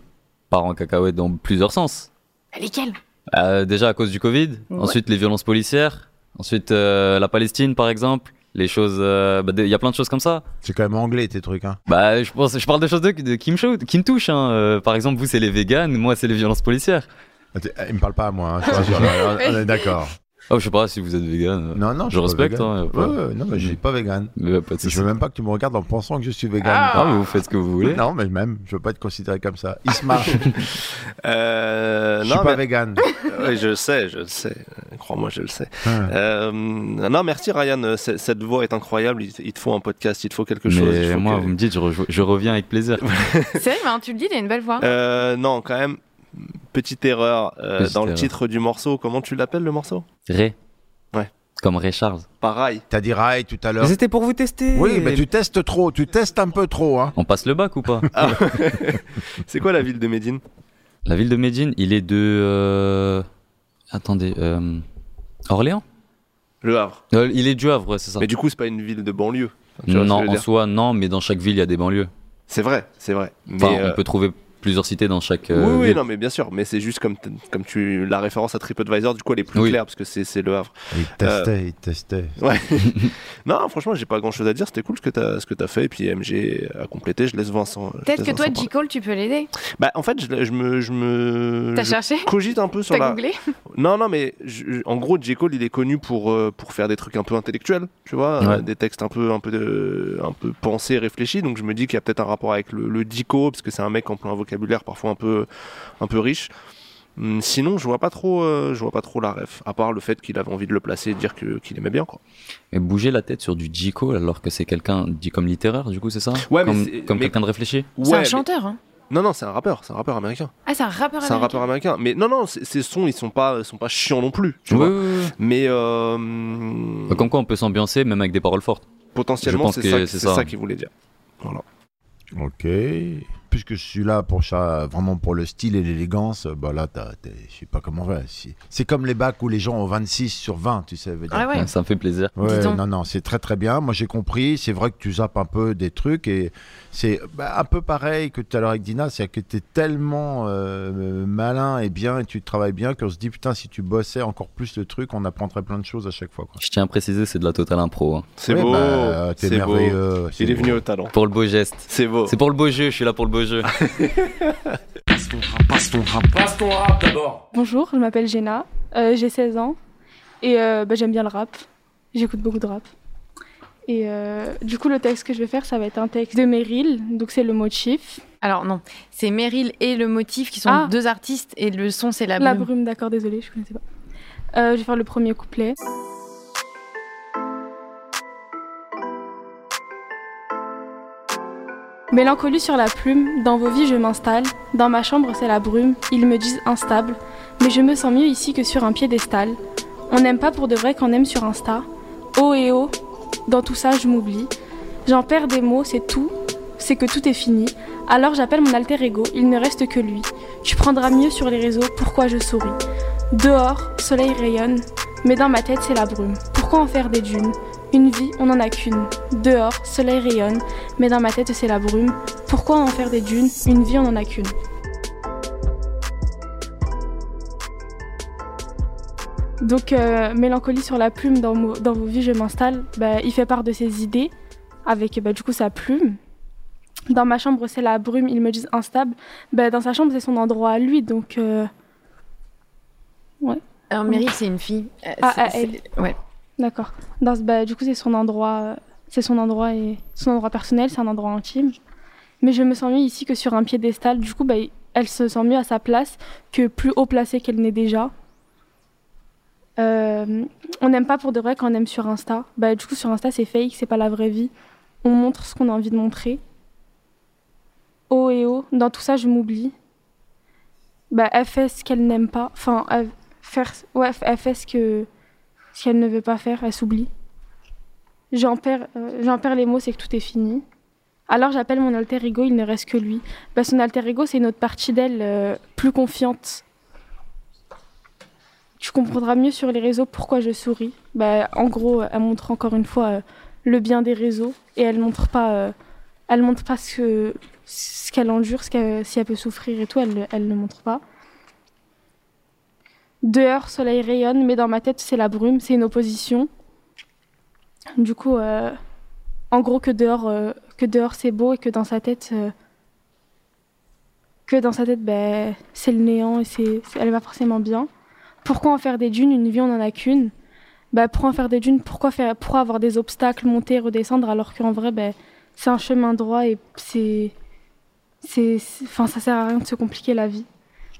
part en cacahuète dans plusieurs sens. Lesquels? Euh, déjà à cause du Covid, Ouais. ensuite les violences policières, ensuite euh, la Palestine par exemple, les choses, euh, bah, il y a plein de choses comme ça. C'est quand même anglais tes trucs, hein. Bah, je pense, je parle de choses de, de- qui me qui me touchent. Hein. Euh, par exemple, vous c'est les véganes, moi c'est les violences policières. Ah, t'es- Il me parle pas à moi, hein, je on est d'accord. Oh, je sais pas si vous êtes végane. Non, non, je respecte. vegan. Hein, Ouais, non, mais je suis pas vegan. Euh, pas Je veux même pas que tu me regardes en pensant que je suis vegan. Ah, mais vous faites ce que vous voulez. Non, mais même, je veux pas être considéré comme ça. Isma, Euh, je suis non, pas mais- vegan. Oui, je le sais, je sais. Euh, Crois-moi, je le sais. Ah. Euh, non, merci Ryan. Euh, Cette voix est incroyable. Il, il te faut un podcast, il te faut quelque chose. il Mais faut moi, que- vous me dites, je, reviens avec plaisir. C'est vrai, mais hein, tu le dis, il a une belle voix. Euh, non, quand même. Petite erreur euh, Petite dans le titre du morceau. Comment tu l'appelles le morceau? Ray. Ouais. Comme Ray Charles. Pareil. T'as dit Rai tout à l'heure. c'était pour vous tester. Oui, mais tu testes trop, tu testes un peu trop, hein. On passe le bac ou pas? Ah. C'est quoi la ville de Médine? La ville de Médine, il est de. euh, Attendez. euh, Orléans? Le Havre. Euh, Il est du Havre, ouais, c'est ça. Mais du coup, c'est pas une ville de banlieue. Enfin, Non, en soi, non, mais dans chaque ville, il y a des banlieues. C'est vrai, c'est vrai. Mais Enfin, euh, on peut trouver plusieurs cités dans chaque. euh, oui, oui, ville. non, mais bien sûr. Mais c'est juste comme, comme tu la référence à TripAdvisor, du coup, elle est plus Oui. claire parce que c'est c'est le Havre. Il testait, il testait. Ouais. non, franchement, j'ai pas grand chose à dire. C'était cool ce que t'as ce que t'as fait. Et puis MG a complété. Je laisse Vincent. Peut-être que toi, Vincent J. Cole, tu peux l'aider. Bah, en fait, je, je me, je me. T'as je cherché Cogite un peu sur T'as la. googlé Non, non, mais je- en gros, J. Cole, il est connu pour, euh, pour faire des trucs un peu intellectuels, tu vois, Ouais. euh, des textes un peu, un peu, de- un peu pensés, réfléchis. Donc je me dis qu'il y a peut-être un rapport avec le, le dico, parce que c'est un mec qui emploie un vocabulaire parfois un peu, un peu riche. Hum, Sinon, je vois pas trop, euh, je vois pas trop la ref, à part le fait qu'il avait envie de le placer et de dire que- qu'il aimait bien, quoi. Et bouger la tête sur du Jico alors que c'est quelqu'un dit comme littéraire, du coup, c'est ça? Ouais, mais Comme, c'est- comme mais- quelqu'un de réfléchi? C'est Ouais, un mais- chanteur, hein. Non, non, c'est un rappeur, c'est un rappeur américain. Ah, c'est un rappeur C'est un américain. rappeur américain. Mais non, non, ces sons, ils sont pas, ils sont pas chiants non plus, tu Oui, vois. oui, oui. Mais euh, Comme quoi, on peut s'ambiancer même avec des paroles fortes. potentiellement, c'est ça, c'est c'est ça. ça qu'il voulait dire. Voilà. Ok. Puisque je suis là pour ça, vraiment pour le style et l'élégance, bah là, je sais pas comment faire. C'est- C'est comme les bacs où les gens ont 26 sur 20, tu sais. veut dire. Ah ouais. Ça me fait plaisir. Ouais, non, non, c'est très très bien. Moi j'ai compris. C'est vrai que tu zappes un peu des trucs et c'est bah, un peu pareil que tout à l'heure avec Dina, c'est que tu es tellement euh, malin et bien et tu travailles bien qu'on se dit putain, si tu bossais encore plus le truc, on apprendrait plein de choses à chaque fois. Quoi. Je tiens à préciser, c'est de la totale impro. hein. C'est Ouais, beau, bah, t'es c'est beau. merveilleux, Il est beau. venu au talent. Pour le beau geste. C'est beau. C'est pour le beau jeu, je suis là pour le beau jeu. Passe ton rap, passe ton rap, passe ton rap d'abord. Bonjour, je m'appelle Jenna, euh, j'ai 16 ans et euh, bah, j'aime bien le rap. J'écoute beaucoup de rap. Et euh, du coup, le texte que je vais faire, ça va être un texte de Meryl, donc c'est le motif. Alors non, c'est Meryl et le motif qui sont Ah. deux artistes et le son c'est la La brume. brume, d'accord, désolée, je connaissais pas. Euh, je vais faire le premier couplet. Mélancolie sur la plume, dans vos vies je m'installe, dans ma chambre c'est la brume, ils me disent instable, mais je me sens mieux ici que sur un piédestal. On n'aime pas pour de vrai qu'on aime sur Insta. Oh et oh, dans tout ça je m'oublie. J'en perds des mots, c'est tout, c'est que tout est fini. Alors j'appelle mon alter ego, il ne reste que lui. Tu prendras mieux sur les réseaux pourquoi je souris? Dehors, soleil rayonne, mais dans ma tête c'est la brume. Pourquoi en faire des dunes? Une vie, on n'en a qu'une. Dehors, soleil rayonne, mais dans ma tête c'est la brume. Pourquoi en faire des dunes? Une vie, on n'en a qu'une. Donc, euh, mélancolie sur la plume dans, mo- dans vos vies, je m'installe. Bah, il fait part de ses idées avec bah, du coup sa plume. Dans ma chambre, c'est la brume, ils me disent instable. Bah, dans sa chambre, c'est son endroit à lui, donc. euh, Ouais. Alors, Meryl, c'est une fille. Euh, Ah, c'est- ah, c'est- elle. Ouais. D'accord. Dans bah, du coup, c'est son endroit, c'est son endroit et son endroit personnel, c'est un endroit intime. Mais je me sens mieux ici que sur un piédestal. Du coup, bah, elle se sent mieux à sa place que plus haut placée qu'elle n'est déjà. Euh, on n'aime pas pour de vrai quand on aime sur Insta. Bah, du coup, sur Insta, c'est fake, c'est pas la vraie vie. On montre ce qu'on a envie de montrer. Oh et oh, dans tout ça, je m'oublie. Bah, elle fait ce qu'elle n'aime pas. Enfin, elle, faire, ouais, elle fait ce que ce qu'elle ne veut pas faire, elle s'oublie. J'en perds, euh, j'en perds les mots, c'est que tout est fini. Alors j'appelle mon alter ego, il ne reste que lui. Bah, son alter ego, c'est une autre partie d'elle euh, plus confiante. Tu comprendras mieux sur les réseaux pourquoi je souris. Bah, en gros, elle montre encore une fois euh, le bien des réseaux et elle montre pas, euh, elle montre pas ce que ce qu'elle endure, ce qu'elle- si elle peut souffrir et tout, elle, elle ne montre pas. Dehors, soleil rayonne, mais dans ma tête, c'est la brume, c'est une opposition. Du coup, euh, en gros, que dehors, que dehors c'est beau et que dans sa tête, que dans sa tête, ben, c'est le néant et c'est- elle va forcément bien. Pourquoi en faire des dunes Une vie, on en a qu'une. Bah, pour en faire des dunes, pourquoi, faire, pourquoi avoir des obstacles, monter, redescendre, alors qu'en vrai, ben, c'est un chemin droit et c'est, c'est, enfin, ça sert à rien de se compliquer la vie.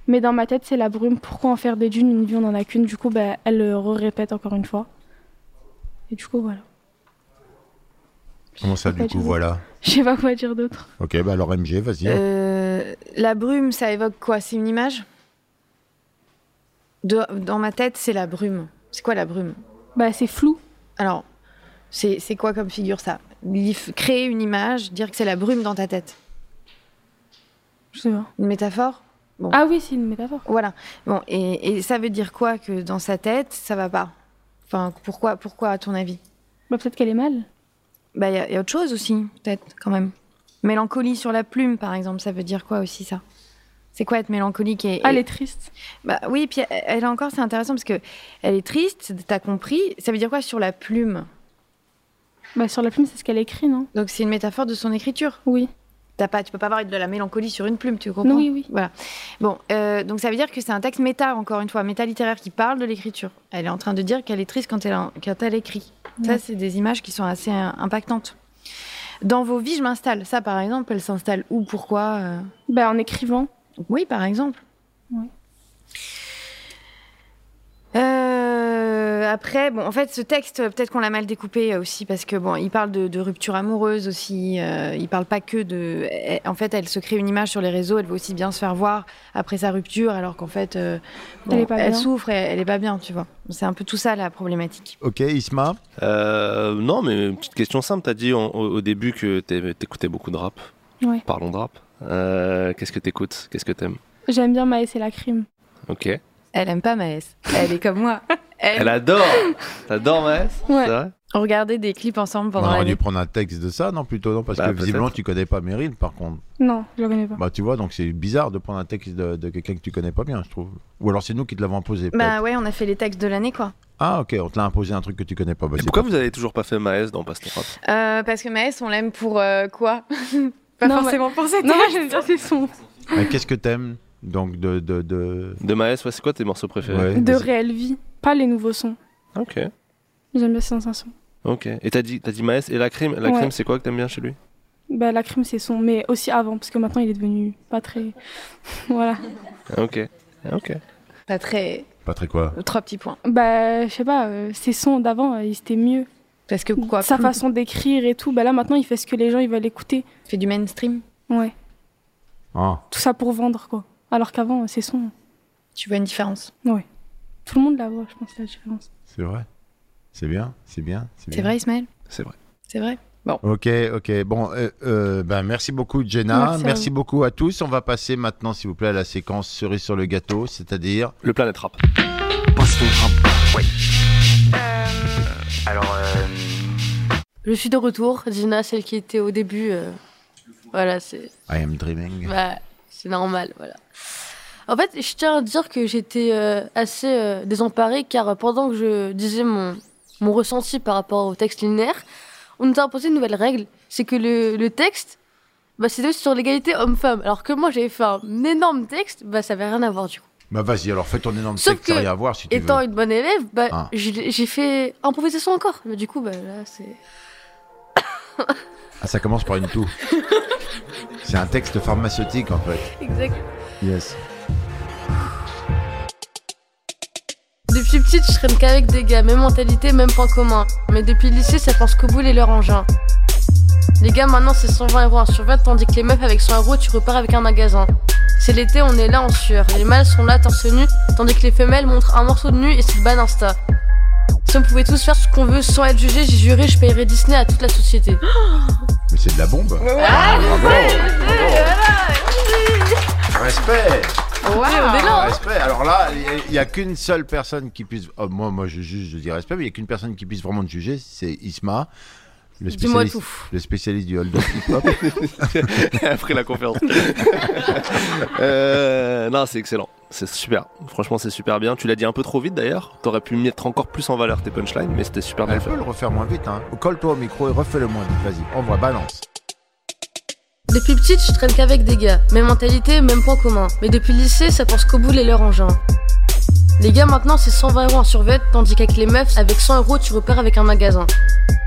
Mais dans ma tête, c'est la brume. Pourquoi en faire des dunes Une vie, on en a qu'une. Du coup, bah, elle le répète encore une fois. Et du coup, voilà. Comment ça, du coup, voilà Je sais pas quoi dire d'autre. Ok, bah alors MG, vas-y. Euh, la brume, ça évoque quoi? C'est une image? De- Dans ma tête, c'est la brume. C'est quoi la brume Bah, c'est flou. Alors, c'est quoi comme figure ça? Créer une image, dire que c'est la brume dans ta tête. Je sais pas. Une métaphore? Bon. Ah oui, c'est une métaphore. Voilà. Bon, et, et ça veut dire quoi que dans sa tête, ça va pas? Enfin, pourquoi, pourquoi à ton avis? Bah, peut-être qu'elle est mal. Bah, il y a autre chose aussi, peut-être, quand même. Mélancolie sur la plume, par exemple, ça veut dire quoi aussi, ça? C'est quoi être mélancolique et, Ah, elle et- est triste. Bah oui, puis elle, elle encore, c'est intéressant parce que elle est triste, t'as compris. Ça veut dire quoi sur la plume? Bah, sur la plume, c'est ce qu'elle écrit, non? Donc c'est une métaphore de son écriture? Oui. T'as pas, tu peux pas avoir de la mélancolie sur une plume, tu comprends? Oui, oui. Voilà. Bon, euh, donc ça veut dire que c'est un texte méta, encore une fois, méta littéraire qui parle de l'écriture. Elle est en train de dire qu'elle est triste quand elle, en- quand elle écrit. Ça, c'est des images qui sont assez euh, impactantes. Dans vos vies, je m'installe. Ça, par exemple, elle s'installe où? Pourquoi euh? Bah, en écrivant. Oui, par exemple. Euh, après, bon, en fait, ce texte, peut-être qu'on l'a mal découpé aussi parce que bon, il parle de, de rupture amoureuse aussi. euh, il parle pas que de. elle- En fait, elle se crée une image sur les réseaux. Elle veut aussi bien se faire voir après sa rupture, alors qu'en fait, euh, bon, Elle est pas bien. souffre et elle est pas bien, tu vois. C'est un peu tout ça la problématique. Ok, Isma? Euh, non, mais une petite question simple. T'as dit en- au, début que t'écoutais beaucoup de rap. Ouais. Parlons de rap. Euh, Qu'est-ce que t'écoutes? Qu'est-ce que t'aimes? J'aime bien Maës et la crime. Ok. Elle aime pas Maës. Elle est comme moi. Elle, Elle adore T'adores Maës Ouais. C'est vrai Regardez des clips ensemble On pendant aurait l'année. dû prendre un texte de ça, non Plutôt, non? Parce Bah, que peut-être. visiblement, tu connais pas Meryl, par contre. Non, je la connais pas. Bah, tu vois, donc c'est bizarre de prendre un texte de, de quelqu'un que tu connais pas bien, je trouve. Ou alors c'est nous qui te l'avons imposé. peut-être. Bah ouais, on a fait les textes de l'année, quoi. Ah, ok, on te l'a imposé un truc que tu connais pas. Bah, Et c'est pourquoi pas- vous avez toujours pas fait Maës dans Euh, parce que Maës, on l'aime pour euh, quoi? Pas Non, forcément pour ses Non, bien ses sons. Mais Qu'est-ce que t'aimes Donc, de. de, de... De Maës, ouais, c'est quoi tes morceaux préférés Ouais. De réelle vie. Pas les nouveaux sons. Ok. J'aime bien ses sensations. Ok. Et t'as dit, t'as dit Maës et la crime La Ouais. crime, c'est quoi que t'aimes bien chez lui? Bah, la crime, c'est son. Mais aussi avant, parce que maintenant, il est devenu pas très. voilà. Ok. Ok. Pas très. Pas très quoi? Trois petits points. Bah, je sais pas, euh, ses sons d'avant, euh, c'était mieux. Parce que quoi Sa plus- façon d'écrire et tout. Bah, là, maintenant, il fait ce que les gens, ils veulent écouter. fait du mainstream. Ouais. Ah, Tout ça pour vendre, quoi. Alors qu'avant, ses sons. Tu vois une différence Ouais. Tout le monde la voit, je pense, la différence. c'est vrai. C'est bien, c'est bien. C'est bien. vrai, Ismaël? C'est vrai. C'est vrai? Bon. Ok, ok. Bon, euh, euh, ben, merci beaucoup, Jenna. Merci Merci, à vous. beaucoup à tous. On va passer maintenant, s'il vous plaît, à la séquence cerise sur le gâteau, c'est-à-dire. Le Planète Rap. Passe ton rap. Oui. Alors, euh, Je suis de retour, Gina, celle qui était au début. euh, Voilà, c'est. I am dreaming. Bah, c'est normal, voilà. En fait, je tiens à dire que j'étais euh, assez euh, désemparée car pendant que je disais mon, mon ressenti par rapport au texte linéaire, on nous a imposé une nouvelle règle, c'est que le, le texte, bah, c'était sur l'égalité homme-femme. Alors que moi, j'avais fait un énorme texte, bah, ça avait rien à voir du coup. Bah, vas-y, alors fais ton énorme Sauf texte, ça que, n'a rien à voir si tu étant veux. une bonne élève, bah, Ah. j'ai j'ai fait improvisation encore. Mais du coup, bah, là, c'est... Ah, ça commence par une toux. C'est un texte pharmaceutique, en fait. Exact. Yes. Depuis petite, je traîne qu'avec des gars, même mentalité, même point commun. Mais depuis le lycée, ça pense qu'au bout et leur engin. Les gars, maintenant, c'est 120 euros un survêt, tandis que les meufs, avec 100 euros, tu repars avec un magasin. C'est l'été, on est là en sueur. Les mâles sont là torse nu, tandis que les femelles montrent un morceau de nu et c'est le ban Insta. Si on pouvait tous faire ce qu'on veut sans être jugé, j'ai juré, je payerais Disney à toute la société. Mais c'est de la bombe. Ah, bravo. voilà, Respect. on est là. Respect. Alors là, il n'y a, qu'une seule personne qui puisse. oh, moi, moi, je juge, je dis respect, mais il n'y a qu'une personne qui puisse vraiment te juger, c'est Isma. Le Dis-moi spécialiste, tout. le spécialiste du hold-up hip-hop. Après la conférence. Euh, non, c'est excellent. C'est super. Franchement, c'est super bien. Tu l'as dit un peu trop vite d'ailleurs. T'aurais pu mettre encore plus en valeur tes punchlines, mais c'était super bien Elle peut le refaire moins vite. Hein. Colle-toi au micro et refais-le moins vite. Vas-y, envoie, balance. Depuis petite, je traîne qu'avec des gars. Même mentalité, même point commun. Mais depuis le lycée, ça pense qu'au bout et leur engin. Les gars, maintenant, c'est 120 euros en survêt, tandis qu'avec les meufs, avec 100 euros, tu repères avec un magasin.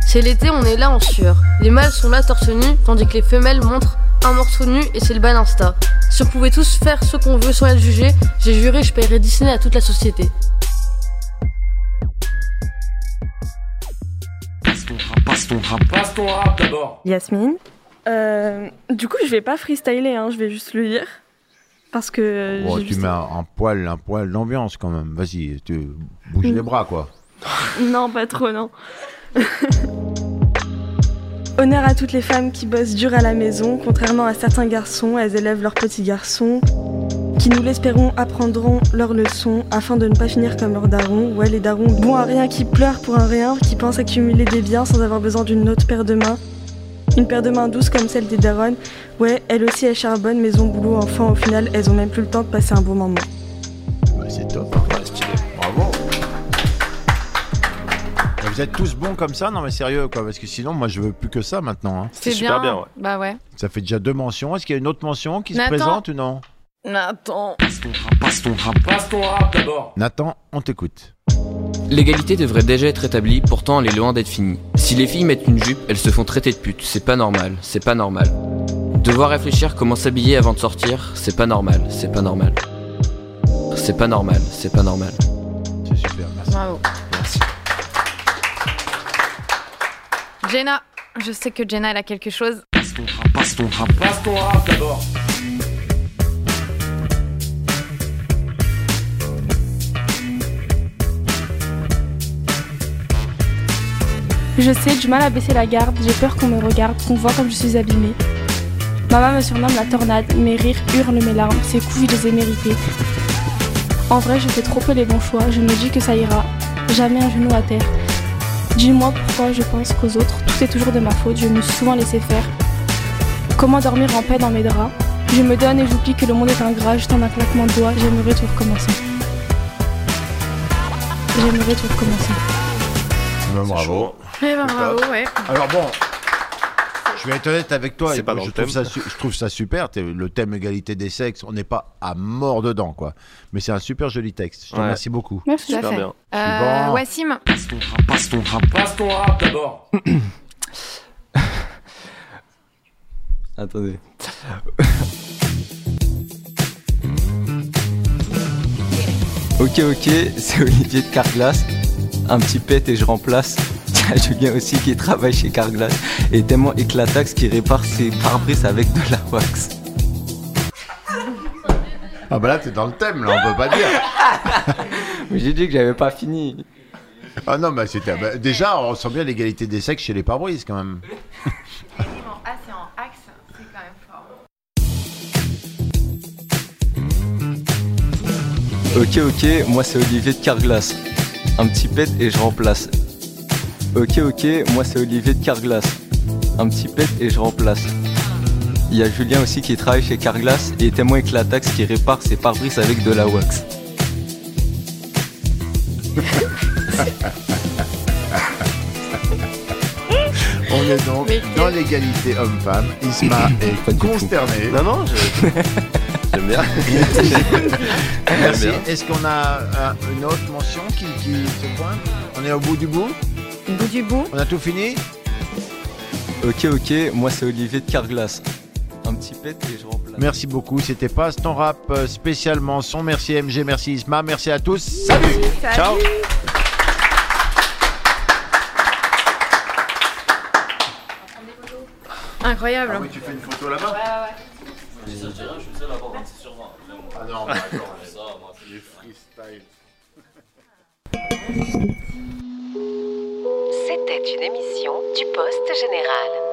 C'est l'été, on est là en sueur. Les mâles sont là torse nu, tandis que les femelles montrent un morceau nu et c'est le ban Insta. Si on pouvait tous faire ce qu'on veut sans être jugé, j'ai juré, je paierais Disney à toute la société. Passe ton rap. Passe ton rap. Passe ton rap d'abord. Yasmine? Euh, du coup, je vais pas freestyler, hein, je vais juste le lire. Parce que. Oh, j'ai tu mets un, un poil, un poil d'ambiance quand même. Vas-y, tu bouges Mm. les bras quoi. Non, pas trop, non. Honneur à toutes les femmes qui bossent dur à la maison, contrairement à certains garçons, elles élèvent leurs petits garçons, qui nous l'espérons apprendront leurs leçons afin de ne pas finir comme leurs darons. Ouais, les darons bons à rien qui pleurent pour un rien, qui pensent accumuler des biens sans avoir besoin d'une autre paire de mains. Une paire de mains douces comme celle des darons. Ouais, elles aussi elles charbonnent, mais ont boulot enfant, au final elles ont même plus le temps de passer un bon moment. Ouais, c'est top. Bravo. Et Vous êtes tous bons comme ça Non mais sérieux quoi, parce que sinon moi je veux plus que ça maintenant. hein. C'est Bah ouais. Ça fait déjà deux mentions. Est-ce qu'il y a une autre mention qui se présente ou non? Nathan. Passe ton rap. Passe ton rap. Passe ton rap d'abord. Nathan, on t'écoute. L'égalité devrait déjà être établie, pourtant elle est loin d'être finie. Si les filles mettent une jupe, elles se font traiter de pute, c'est pas normal, c'est pas normal. Devoir réfléchir comment s'habiller avant de sortir, c'est pas normal, c'est pas normal. C'est pas normal, c'est pas normal. C'est super, merci. Bravo. Jenna. Je sais que Jenna, elle a quelque chose. Passe ton rap. Passe ton rap. Passe ton rap d'abord. Je sais, du mal à baisser la garde, j'ai peur qu'on me regarde, qu'on voit comme je suis abîmée. Maman me surnomme la tornade, mes rires hurlent mes larmes, ces coups je les ai mérités. En vrai, je fais trop peu les bons choix, je me dis que ça ira, jamais un genou à terre. Dis-moi pourquoi je pense qu'aux autres, tout est toujours de ma faute, je me suis souvent laissé faire. Comment dormir en paix dans mes draps? Je me donne et j'oublie que le monde est ingrat, juste en un claquement de doigts, j'aimerais tout recommencer. J'aimerais tout recommencer. Ben, bravo. Eh ben, bravo, ouais. Alors bon, je vais être honnête avec toi. Pas je, trouve thème. ça, su- je trouve ça super. Le thème égalité des sexes, on n'est pas à mort dedans, quoi. Mais c'est un super joli texte. Je te Ouais. remercie beaucoup. Merci. Super fait. bien. Euh. Wassim. Passe ton rap. Passe ton rap. Passe ton rap d'abord. Attendez. ok, ok, c'est Olivier de Carglass. Un petit pet et je remplace. Julien aussi qui travaille chez Carglass et tellement éclatax qui répare ses pare-brises avec de la wax. Ah bah là, t'es dans le thème, là, on peut pas dire. Mais j'ai dit que j'avais pas fini. Ah non, mais c'était. bah, déjà, on sent bien l'égalité des sexes chez les pare-brises quand même. A, c'est en axe, c'est quand même fort. Ok, ok, moi c'est Olivier de Carglass. Un petit pet et je remplace. Ok, ok, moi c'est Olivier de Carglass. Un petit pet et je remplace. Il y a Julien aussi qui travaille chez Carglass et témoin éclatax qui répare ses pare-brises avec de la wax. On est donc dans l'égalité homme-femme. Isma est consterné. Non, non, je- j'aime bien. Merci. Est-ce qu'on a euh, une autre mention qui, qui se pointe? On est au bout du bout? Bout du bout On a tout fini Ok, ok, moi c'est Olivier de Carglass. Un petit pet et je remplace. Merci beaucoup. C'était pas ton rap euh, spécialement son. Merci MG, merci Isma, merci à tous. Salut, Salut. Ciao Incroyable. Ah oui, tu fais une photo là-bas Ouais, ouais. Je suis le seul à avoir 26 sur 20. vraiment. Ah non, attends, ça, moi, les freestyle. C'était une émission du Poste Général.